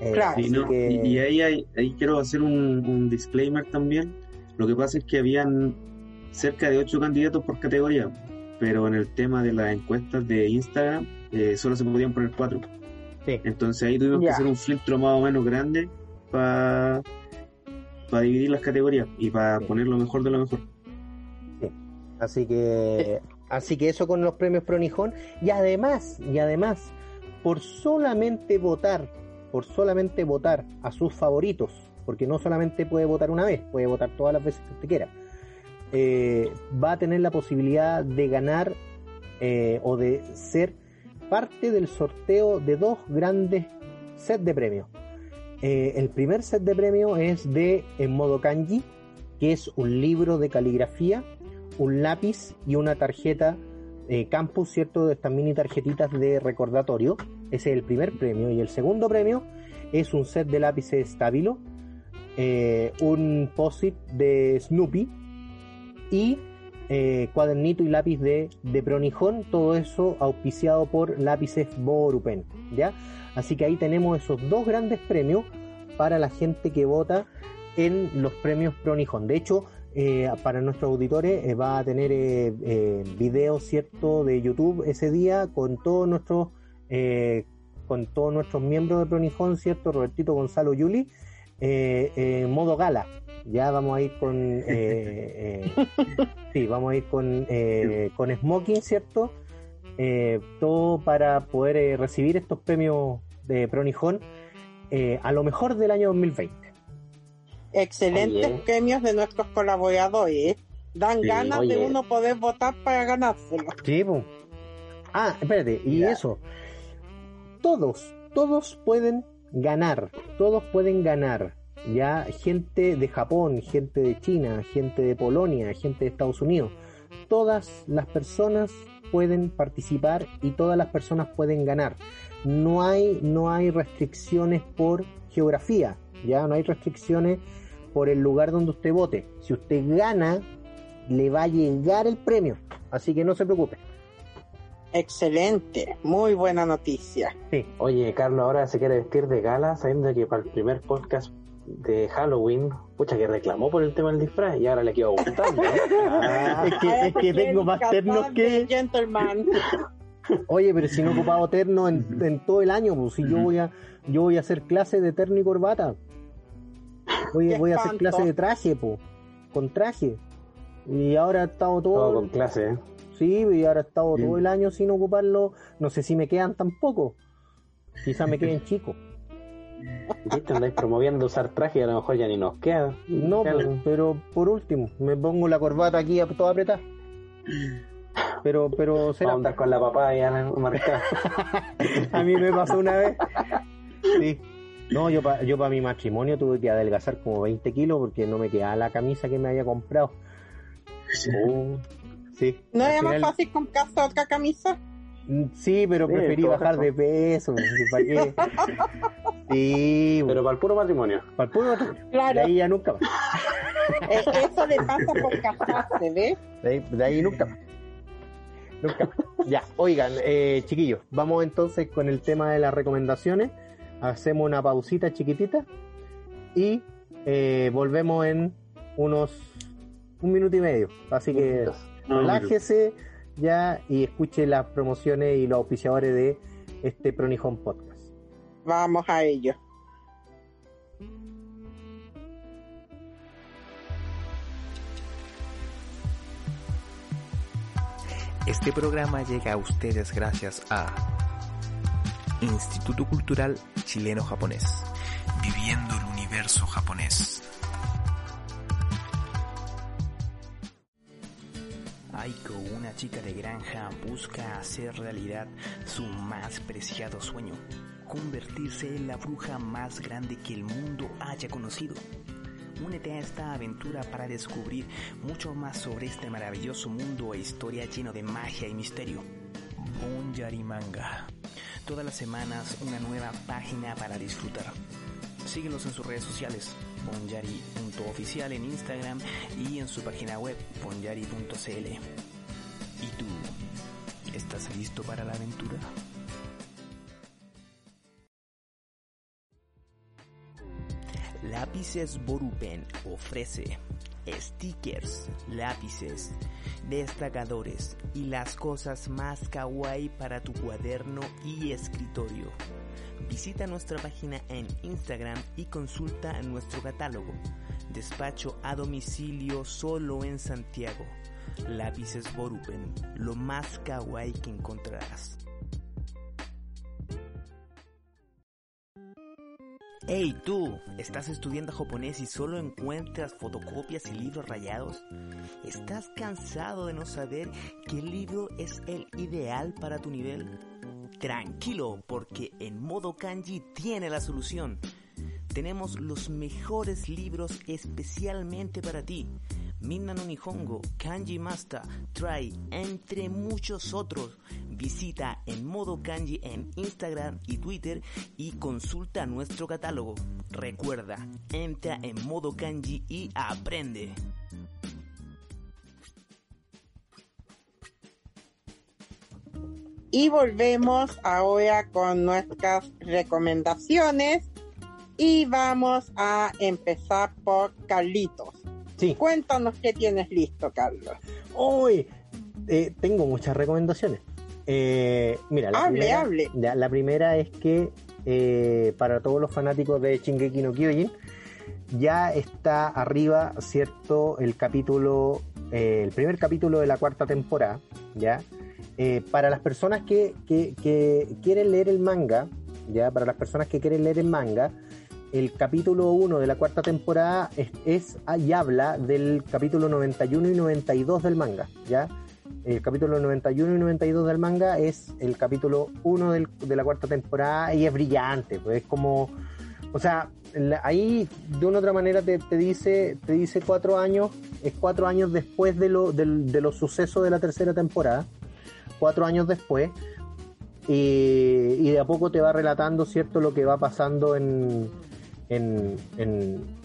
Eh, Claro. No, que- y, y ahí, hay- ahí quiero hacer un, un disclaimer también. Lo que pasa es que habían cerca de ocho candidatos por categoría, pero en el tema de las encuestas de Instagram eh, solo se podían poner cuatro. Sí. Entonces ahí tuvimos que hacer un filtro más o menos grande para dividir las categorías y para Sí. poner lo mejor de lo mejor. Así que, así que eso con los premios Pronijón. Y además, y además, por solamente votar, por solamente votar a sus favoritos, porque no solamente puede votar una vez, puede votar todas las veces que usted quiera, eh, va a tener la posibilidad de ganar eh, o de ser parte del sorteo de dos grandes sets de premios. Eh, el primer set de premios es de En modo kanji, que es un libro de caligrafía un lápiz y una tarjeta eh, campus, ¿cierto? De estas mini tarjetitas de recordatorio. Ese es el primer premio. Y el segundo premio es un set de lápices Stabilo, eh, un POSIT de Snoopy y eh, cuadernito y lápiz de, de Pronijón. Todo eso auspiciado por lápices Borupen, ¿ya? Así que ahí tenemos esos dos grandes premios para la gente que vota en los premios Pronijón. De hecho, eh, para nuestros auditores eh, va a tener eh, eh, videos cierto de YouTube ese día con todos nuestros con todos nuestros miembros de Pronijón cierto Robertito Gonzalo Yuli eh, en modo gala. Ya vamos a ir con sí vamos a ir con eh, con smoking cierto todo para poder recibir estos premios de Pronijón eh, a lo mejor del año 2020 Excelentes Oye. premios de nuestros colaboradores. Dan Sí, ganas oye. de uno poder votar para ganárselo. Sí, po. Ah, espérate, y Ya. eso. Todos, todos pueden ganar, todos pueden ganar. Ya gente de Japón, gente de China, gente de Polonia, gente de Estados Unidos, todas las personas pueden participar y todas las personas pueden ganar. No hay, no hay restricciones por geografía, ya no hay restricciones por el lugar donde usted vote. Si usted gana, le va a llegar el premio, así que no se preocupe. Excelente, muy buena noticia. Sí. Oye, Carlos ahora se quiere vestir de gala, sabiendo que para el primer podcast de Halloween, pucha que reclamó por el tema del disfraz y ahora le quedó gustando. ¿eh? Ah, es que, es que tengo más ternos que. Gentleman. Oye, pero si no he ocupado terno en, en todo el año, pues si yo voy a, yo voy a hacer clase de terno y corbata. Voy, voy a hacer clase de traje, po, con traje. Y ahora he estado todo, todo con clase, ¿eh? sí, y ahora he estado Bien. todo el año sin ocuparlo. No sé si me quedan tampoco. Quizás me queden chicos. ¿Viste? Andáis promoviendo usar traje y a lo mejor ya ni nos queda. No, Claro. pero, pero por último, me pongo la corbata aquí a- toda apretada. Pero, pero será. Vamos a andar con la papaya marcada. A mí me pasó una vez. Sí. No, yo para yo pa mi matrimonio tuve que adelgazar como 20 kilos porque no me quedaba la camisa que me había comprado. Uh, Sí. ¿No Al era más fácil comprarse otra camisa? Mm, Sí, pero Sí, preferí bajar de peso. ¿Para qué? Sí, pero para el puro matrimonio. para el puro matrimonio. Claro. De ahí ya nunca más. Eh, eso le pasa por casarse, ¿ves? De ahí, de ahí nunca más. Nunca. Ya, oigan, eh, chiquillos, vamos entonces con el tema de las recomendaciones. Hacemos una pausita chiquitita y eh, volvemos en unos un minuto y medio. Así que No, relájese ya y escuche las promociones y los auspiciadores de este Pronijón Podcast. Vamos a ello. Este programa llega a ustedes gracias a Instituto Cultural Chileno-Japonés. Viviendo el universo japonés. Aiko, una chica de granja, busca hacer realidad su más preciado sueño, convertirse en la bruja más grande que el mundo haya conocido. Únete a esta aventura para descubrir mucho más sobre este maravilloso mundo e historia lleno de magia y misterio. Onyari Manga. Todas las semanas una nueva página para disfrutar. Síguenos en sus redes sociales, ponyari.oficial en Instagram y en su página web, ponyari.cl. ¿Y tú? ¿Estás listo para la aventura? Lápices Borupen ofrece stickers, lápices, destacadores y las cosas más kawaii para tu cuaderno y escritorio. Visita nuestra página en Instagram y consulta nuestro catálogo. Despacho a domicilio solo en Santiago. Lápices Borupen, lo más kawaii que encontrarás. Hey tú, ¿estás estudiando japonés y solo encuentras fotocopias y libros rayados? ¿Estás cansado de no saber qué libro es el ideal para tu nivel? Tranquilo, porque en modo kanji tiene la solución. Tenemos los mejores libros especialmente para ti. Minna Nihongo, Kanji Master, Try, entre muchos otros. Visita en modo kanji en Instagram y Twitter y consulta nuestro catálogo. Recuerda, entra en modo kanji y aprende. Y volvemos ahora con nuestras recomendaciones. Y vamos a empezar por Carlitos. Sí, Cuéntanos qué tienes listo, Carlos. hoy eh, tengo muchas recomendaciones. Eh, mira, la Hable, primera, hable. la primera es que eh, para todos los fanáticos de Shingeki no Kyojin ya está arriba, cierto, el capítulo, el primer capítulo de la cuarta temporada, ya. Para las personas que, que- que quieren leer el manga, ya, para las personas que quieren leer el manga, el capítulo 1 de la cuarta temporada es, es- y habla del capítulo 91 y 92 del manga, ¿ya? el capítulo 91 y 92 del manga es el capítulo 1 del- de la cuarta temporada y es brillante, pues es como, o sea, ahí de una u otra manera te, te dice te dice cuatro años, es cuatro años después de, lo, de los sucesos de la tercera temporada, cuatro años después, y, y de a poco te va relatando, ¿cierto?, lo que va pasando en, en,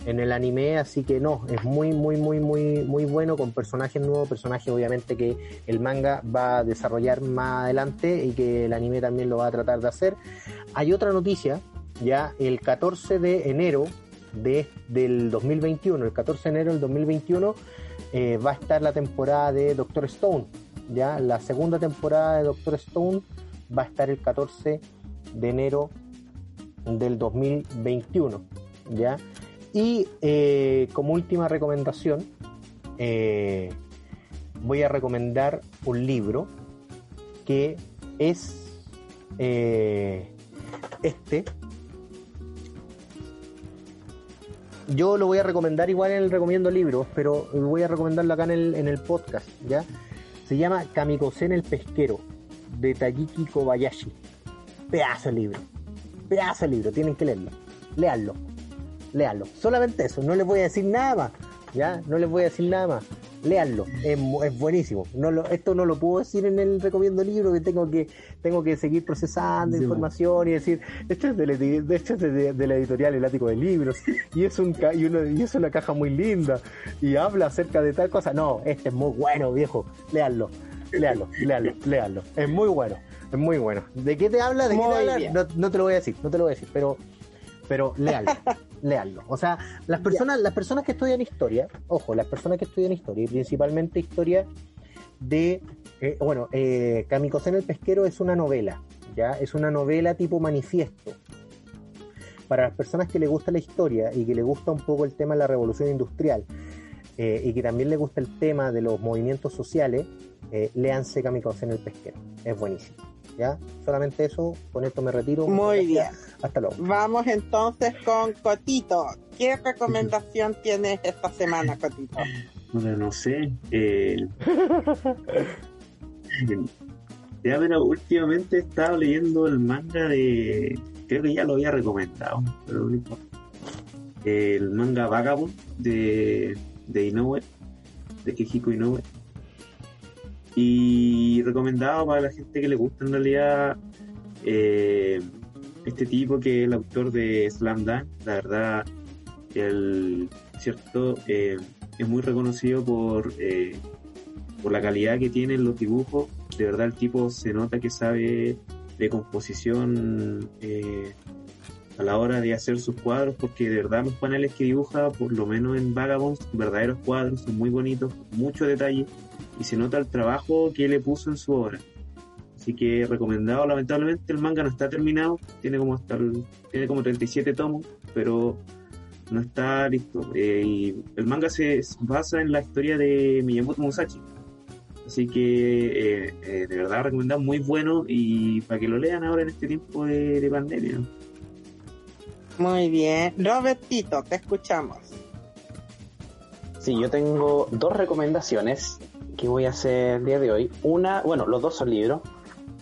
el anime, así que no, es muy, muy, muy, muy, muy bueno con personajes nuevos, personajes obviamente que el manga va a desarrollar más adelante y que el anime también lo va a tratar de hacer. Hay otra noticia, ya el 14 de enero de, del 2021, el 14 de enero del 2021 eh, va a estar la temporada de Doctor Stone, ya la segunda temporada de Doctor Stone va a estar el 14 de enero del 2021, ¿ya? Y eh, como última recomendación, eh, voy a recomendar un libro que es eh, este. Yo lo voy a recomendar igual en el recomiendo libros, pero voy a recomendarlo acá en el, en el podcast, ¿ya? Se llama Kamikosen el pesquero, de Tayiki Kobayashi. Pedazo de libro pedazo de libro, tienen que leerlo. Leanlo. Leanlo. Solamente eso, no les voy a decir nada más. ¿Ya? No les voy a decir nada más. Leanlo, es, buenísimo. No lo, esto no lo puedo decir en el recomiendo libro, que tengo que tengo que seguir procesando Sí, información y decir, esto es, de, esto es de, de la editorial El Ático de Libros, y es, un, y, uno- y es una caja muy linda, y habla acerca de tal cosa. No, este es muy bueno, viejo. Leanlo, leanlo, leanlo, leanlo. Es muy bueno, es muy bueno. ¿De qué te habla? ¿De qué Muy te habla? bien. No, no te lo voy a decir, no te lo voy a decir, pero pero léalo, léalo. O sea, las personas, las personas que estudian historia, ojo, las personas que estudian historia, y principalmente historia de, eh, bueno, eh, Kamikosen el pesquero es una novela, ya, es una novela tipo manifiesto. Para las personas que le gusta la historia y que le gusta un poco el tema de la revolución industrial eh, y que también le gusta el tema de los movimientos sociales, eh, léanse Kamikosen el pesquero, es buenísimo. ¿Ya? Solamente eso, con esto me retiro. Muy bien. Hasta luego. Vamos entonces con Cotito. ¿Qué recomendación tienes esta semana, Cotito? Bueno, no sé. Eh... ya, pero últimamente he estado leyendo el manga de. Creo que ya lo había recomendado, pero no importa. El manga Vagabond de, de Inoue, de Kihiko Inoue. Y recomendado para la gente que le gusta en realidad eh, este tipo que es el autor de Slam Dunk. La verdad, el cierto eh, es muy reconocido por, eh, por la calidad que tiene en los dibujos. De verdad el tipo se nota que sabe de composición a la hora de hacer sus cuadros, porque de verdad los paneles que dibuja, por lo menos en Vagabonds, verdaderos cuadros, son muy bonitos, mucho detalle, y se nota el trabajo que le puso en su obra. Así que recomendado, lamentablemente el manga no está terminado, tiene como hasta el- tiene como 37 tomos, pero no está listo. Eh, el manga se basa en la historia de Miyamoto Musashi. Así que eh, eh, de verdad recomendado, muy bueno y para que lo lean ahora en este tiempo de, de pandemia. Muy bien. Robertito, te escuchamos. Sí, yo tengo dos recomendaciones que voy a hacer el día de hoy. Una, bueno, los dos son libros.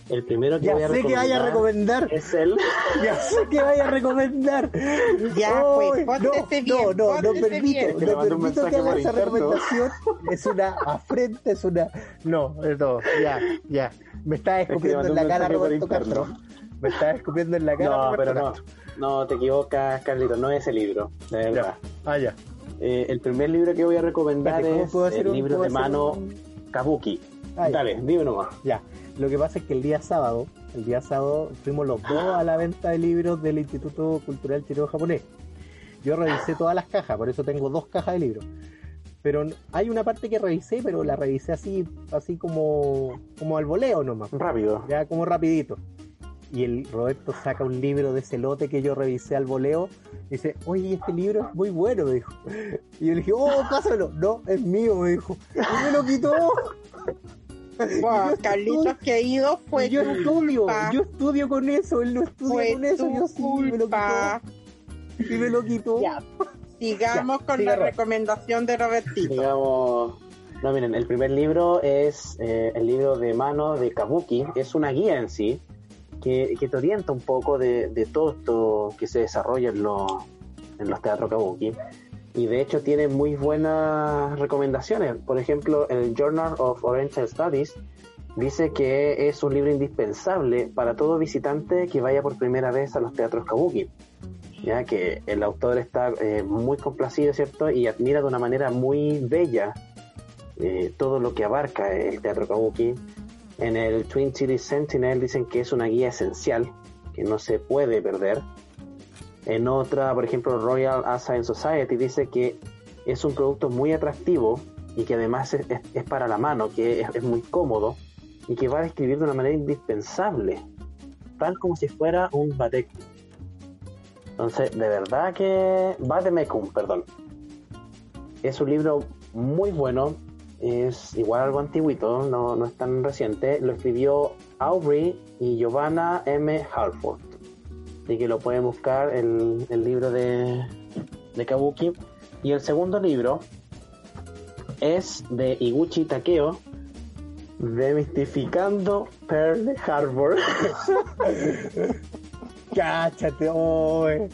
El primero que Ya voy a sé que vaya a recomendar. es el Ya sé que vaya a recomendar. Ya, pues, pórtese bien, no, no, no permito, bien. Que no un permito que haga esa recomendación. Es una afrenta, es una. No, es no, ya, ya. Me estás que le escupiendo en la cara Roberto interno. Castro. Me estás escupiendo en la cara No, pero no, no, te equivocas, Carlito, no es ese libro, de verdad. Ah, ya. Eh, el primer libro que voy a recomendar Espérate, ¿cómo es hacer el un- libro de mano un- Kabuki. Ah, ya. Dale, dime nomás. Ya, lo que pasa es que el día sábado, el día sábado fuimos los dos a la venta de libros del Instituto Cultural Chileno Japonés. Yo revisé todas las cajas, por eso tengo dos cajas de libros. Pero hay una parte que revisé, pero la revisé así, así como, como al voleo nomás, Rápido. ya como rapidito. Y el Roberto saca un libro de ese lote que yo revisé al voleo. Y dice, oye, este libro es muy bueno, me dijo. Y yo le dije, oh, pásamelo. No, es mío, me dijo. Y me lo quitó. Wow, Carlitos estoy- que ha ido fue yo tu estudio, culpa. yo estudio con eso, él no estudia Fue con eso, yo sí, me lo quitó, y me lo quitó. Ya. Sigamos Ya, con siga, la Robert. recomendación de Robertito. Digamos, No, miren, el primer libro es eh, el libro de mano de Kabuki, es una guía en sí, que, te orienta un poco de, todo esto que se desarrolla en, los en los teatros Kabuki. Y de hecho tiene muy buenas recomendaciones. Por ejemplo, el Journal of Oriental Studies dice que es un libro indispensable para todo visitante que vaya por primera vez a los teatros Kabuki. Ya que el autor está eh, muy complacido, ¿cierto? Y admira de una manera muy bella eh, todo lo que abarca el teatro Kabuki. En el Twin Cities Sentinel dicen que es una guía esencial, que no se puede perder. En otra, por ejemplo, Royal Assign Society dice que es un producto muy atractivo y que además es, para la mano, que es, muy cómodo y que va a describir de una manera indispensable, tal como si fuera un batek. Entonces, de verdad que Vademecum, perdón. Es un libro muy bueno, es igual algo antiguito, no, no es tan reciente. Lo escribió Aubrey y Giovanna M. Halford. Así que lo pueden buscar el, el libro de, de Kabuki. Y el segundo libro es de Iguchi Takeo, Demistificando Pearl Harbor. Cáchate, oe.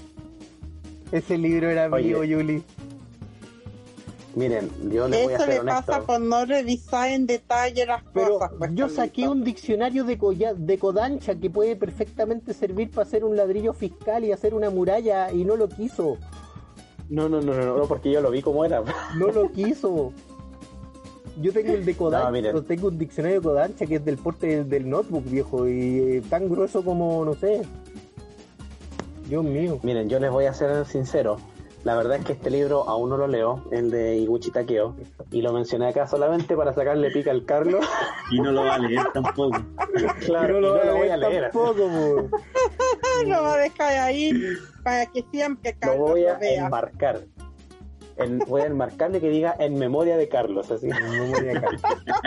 Ese libro era mío, Yuli. Miren, yo les voy a Eso ser le honesto. pasa por no revisar en detalle las Pero cosas. pues, yo saqué un diccionario de, colla- de Kodansha que puede perfectamente servir para hacer un ladrillo fiscal y hacer una muralla y no lo quiso. No, no, no, no, no, porque yo lo vi como era. No lo quiso. Yo tengo el de Kodansha, No, miren. tengo un diccionario de Kodansha que es del porte del, del notebook viejo y eh, tan grueso como, no sé. Dios mío. Miren, yo les voy a ser sincero. La verdad es que este libro aún no lo leo, el de Iguchi Takeo, y lo mencioné acá solamente para sacarle pica al Carlos. Y no lo va a leer tampoco. claro, Y y no lo voy a leer tampoco, po. Lo va a dejar ahí para que siempre Lo Carlos voy a lo vea. enmarcar. En- voy a enmarcarle que diga en memoria de Carlos, así. En memoria de Carlos.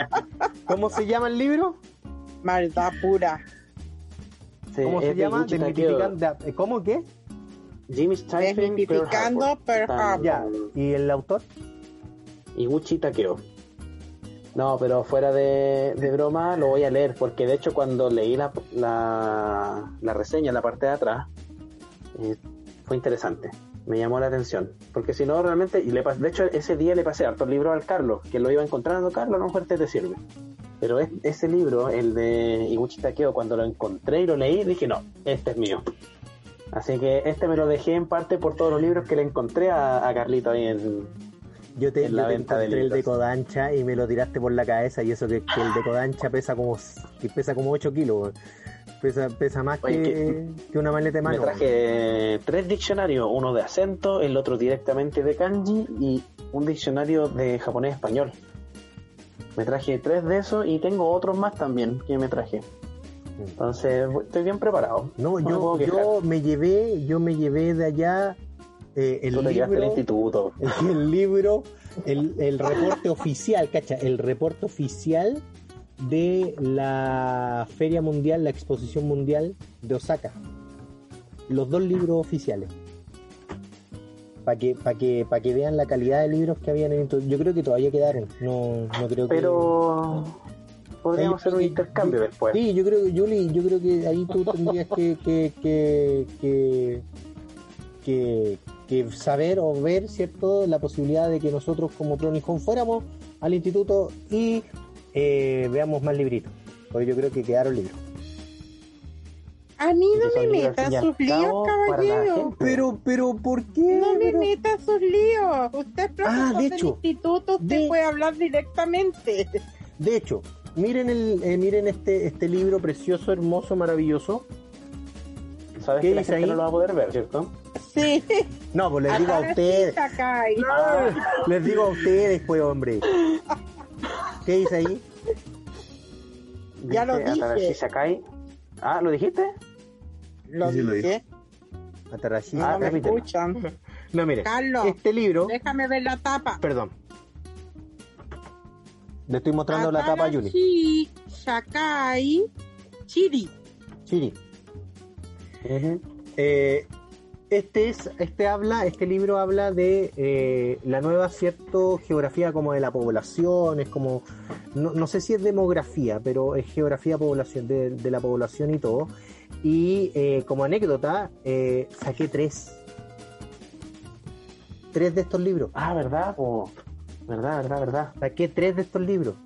¿Cómo se llama el libro? Maldad pura. Sí, ¿Cómo se llama? Iguchi Takeo. ¿Cómo qué? Jimmy Steinfeld, Desmitificando Pearl Harbor. Ya. ¿Y el autor? Iguchi Takeo. No, pero fuera de, de broma lo voy a leer, porque de hecho cuando leí la, la, la reseña en la parte de atrás, eh, fue interesante, me llamó la atención, porque si no realmente, y le pas- de hecho ese día le pasé hartos libros al Carlos, que lo iba encontrando, Carlos, a lo mejor te sirve. Pero es- ese libro, el de Iguchi Takeo, cuando lo encontré y lo leí, dije, no, este es mío. Así que este me lo dejé en parte por todos los libros que le encontré a, a Carlito ahí en, Yo te, En yo la te venta de el de. Kodansha y me lo tiraste por la cabeza y eso que, que el de Kodansha pesa como que pesa como 8 kilos. Pesa, pesa más Oye, que, que una maleta de Me mano. traje tres diccionarios, uno de acento, el otro directamente de kanji y un diccionario de japonés-español. Me traje tres de esos y tengo otros más también que me traje. Entonces estoy bien preparado. No, me yo, quejar. yo me llevé, yo me llevé de allá eh, el Tú te libro, instituto. el libro, el, el reporte oficial, cacha, el reporte oficial de la Feria Mundial, la Exposición Mundial de Osaka. Los dos libros oficiales. Para que, para que, para que vean la calidad de libros que habían en Yo creo que todavía quedaron. No, no creo que. Podríamos hacer un intercambio yo- después. Sí, yo creo que, Yuli, yo creo que ahí tú tendrías que, que, que, que, que- que saber o ver, ¿cierto?, la posibilidad de que nosotros como Pronijón fuéramos al instituto y eh, veamos más libritos. Porque yo creo que quedaron libros. A mí no me al sus líos, caballero. Pero, pero, ¿por qué? No me Pero- meta sus líos. Usted es profesor Ah, de del hecho, instituto, usted de- puede hablar directamente. De hecho, miren el, eh, miren este, este libro precioso, hermoso, maravilloso. Sabes ¿Qué que la gente ahí? no lo va a poder ver, ¿cierto? Sí. No, pues les digo a ustedes. Sakai. Les digo a ustedes, pues, hombre. ¿Qué dice ahí? Ya lo Dice dije. Sakai. Ah, ¿lo dijiste? Lo Sí, sí lo dije. Atarashi. No Ah, me escuchan. No, mire, Carlos. este libro, Déjame ver la tapa. perdón. Le estoy mostrando la tapa a Yuli. Atarashi Sakai Chiri. Chiri. Eh, Este es, este habla, este libro habla de eh, la nueva cierto geografía como de la población, es como, no, no sé si es demografía, pero es geografía población de, de la población y todo. Y eh, como anécdota, eh, saqué tres, tres de estos libros. Ah, ¿verdad? po? ¿Verdad, verdad, verdad? Saqué tres de estos libros.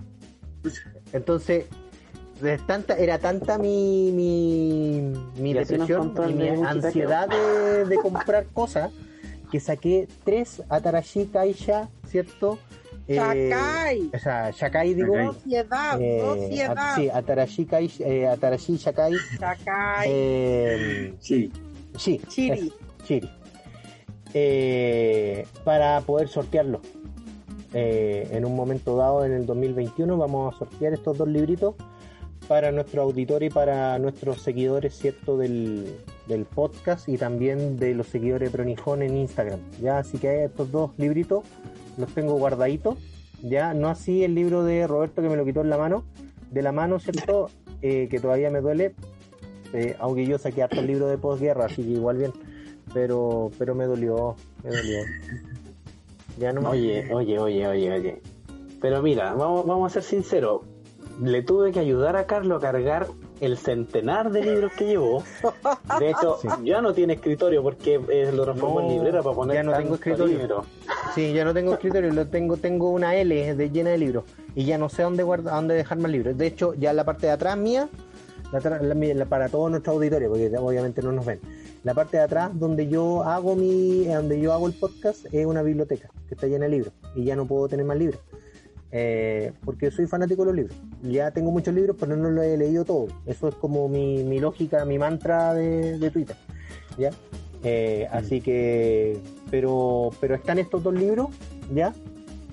Entonces, de tanta, era tanta mi, mi, mi Y depresión y mi ansiedad de, de comprar cosas que saqué tres Atarashi Kaisha, ¿cierto? Eh, Shakai. o sea, Shakai digo. Sociedad, eh, sociedad. a- sí, Atarashi, Kaisha, eh, Atarashi Shakai. Shakai. eh, Sí, sí, Chiri. es- Chiri. Eh, para poder sortearlo. Eh, en un momento dado, en el 2021, vamos a sortear estos dos libritos para nuestro auditorio y para nuestros seguidores, ¿cierto? Del, del podcast y también de los seguidores de Pronijón en Instagram. Ya, así que estos dos libritos los tengo guardaditos. Ya, no así el libro de Roberto que me lo quitó en la mano, de la mano, ¿cierto? Eh, que todavía me duele, eh, aunque yo saqué harto el libro de posguerra, así que igual bien, pero, pero me dolió, me dolió. Ya no me- Oye, oye, oye, oye, oye. Pero mira, vamos, vamos a ser sinceros. Le tuve que ayudar a Carlos a cargar el centenar de libros que llevó. De hecho, Sí. ya no tiene escritorio porque eh, lo transformó No, en librera para poner ya no tengo escritorio. libro. Sí, ya no tengo escritorio, lo tengo, tengo una L de llena de libros y ya no sé dónde guardar, dónde dejar más libros. De hecho, ya la parte de atrás mía, la la- para todo nuestro auditorio, porque obviamente no nos ven, la parte de atrás donde yo hago mi, donde yo hago el podcast es una biblioteca que está llena de libros y ya no puedo tener más libros. Eh, porque soy fanático de los libros. Ya tengo muchos libros, pero no los he leído todos. Eso es como mi, mi lógica, mi mantra de, de Twitter. ¿Ya? Eh, Así que, pero, pero están estos dos libros, ¿ya?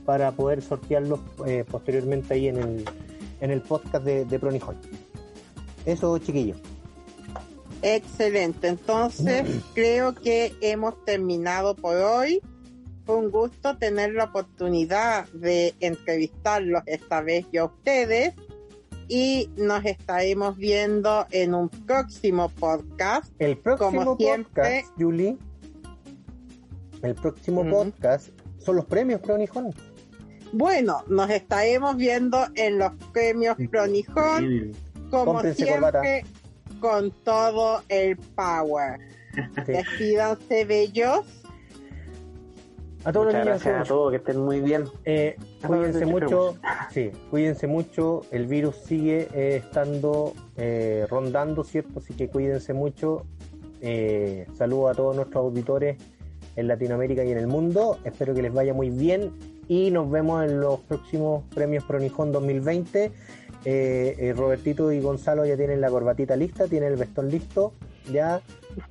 Para poder sortearlos eh, posteriormente ahí en el, en el podcast de, de Pronijol. Eso, chiquillos. Excelente. Entonces, creo que hemos terminado por hoy. Fue un gusto tener la oportunidad de entrevistarlos esta vez yo a ustedes. Y nos estaremos viendo en un próximo podcast. El próximo Como siempre. podcast, Julie, el próximo podcast son los premios Pronijol. Bueno, nos estaremos viendo en los premios Pronijón, como Cómprense siempre, con todo el power. Sí. Despídanse, bellos. A todos los niños, gracias a todos, que estén muy bien. Eh, cuídense mucho, sí, cuídense mucho, el virus sigue eh, estando eh, rondando, ¿cierto? Así que cuídense mucho. Eh, saludos a todos nuestros auditores en Latinoamérica y en el mundo. Espero que les vaya muy bien y nos vemos en los próximos premios Pronijón 2020. Eh, eh, Robertito y Gonzalo ya tienen la corbatita lista, tienen el vestón listo, ya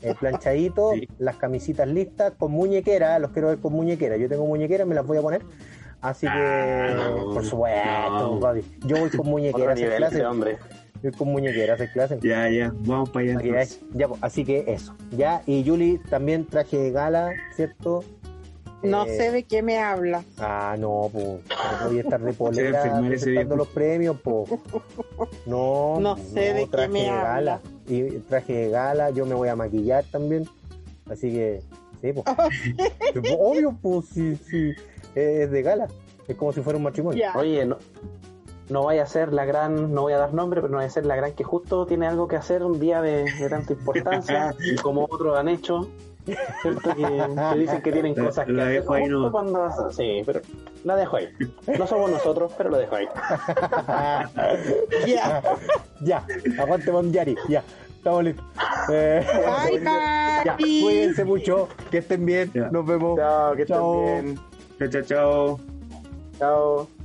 eh, planchadito, Sí. las camisitas listas, con muñequera, los quiero ver con muñequera. Yo tengo muñequera, me las voy a poner. Así que, Ah, no, por supuesto, no. papi. Yo voy con muñequera nivel ese hombre. Voy con muñequera hacer clases. Ya, ya, vamos para allá. Veáis. Ya, pues, así que eso. Ya, y Julie también traje gala, ¿cierto? No Eh, sé de qué me hablas. Ah, no, pues. No voy a estar de polera presentando los premios, pues. No, No sé de qué traje me de gala. habla. Y traje de gala, yo me voy a maquillar también. Así que, sí, pues. Obvio, pues, sí, sí. Es de gala. Es como si fuera un matrimonio. Oye, no, no vaya a ser la gran, no voy a dar nombre, pero no vaya a ser la gran que justo tiene algo que hacer un día de, de tanta importancia, como otros han hecho, ¿cierto? Que, que dicen que tienen La- cosas que la hacer. dejo ahí, no. cuando- Sí, pero la dejo ahí. No somos nosotros, pero la dejo ahí. Ya. ya, aguante Mondiari, ya, estamos listos. Eh, Bye, ya, bye. cuídense mucho, que estén bien, Ya. nos vemos. Chao, que estén Chao. bien. Chao, chao, chao. Chao.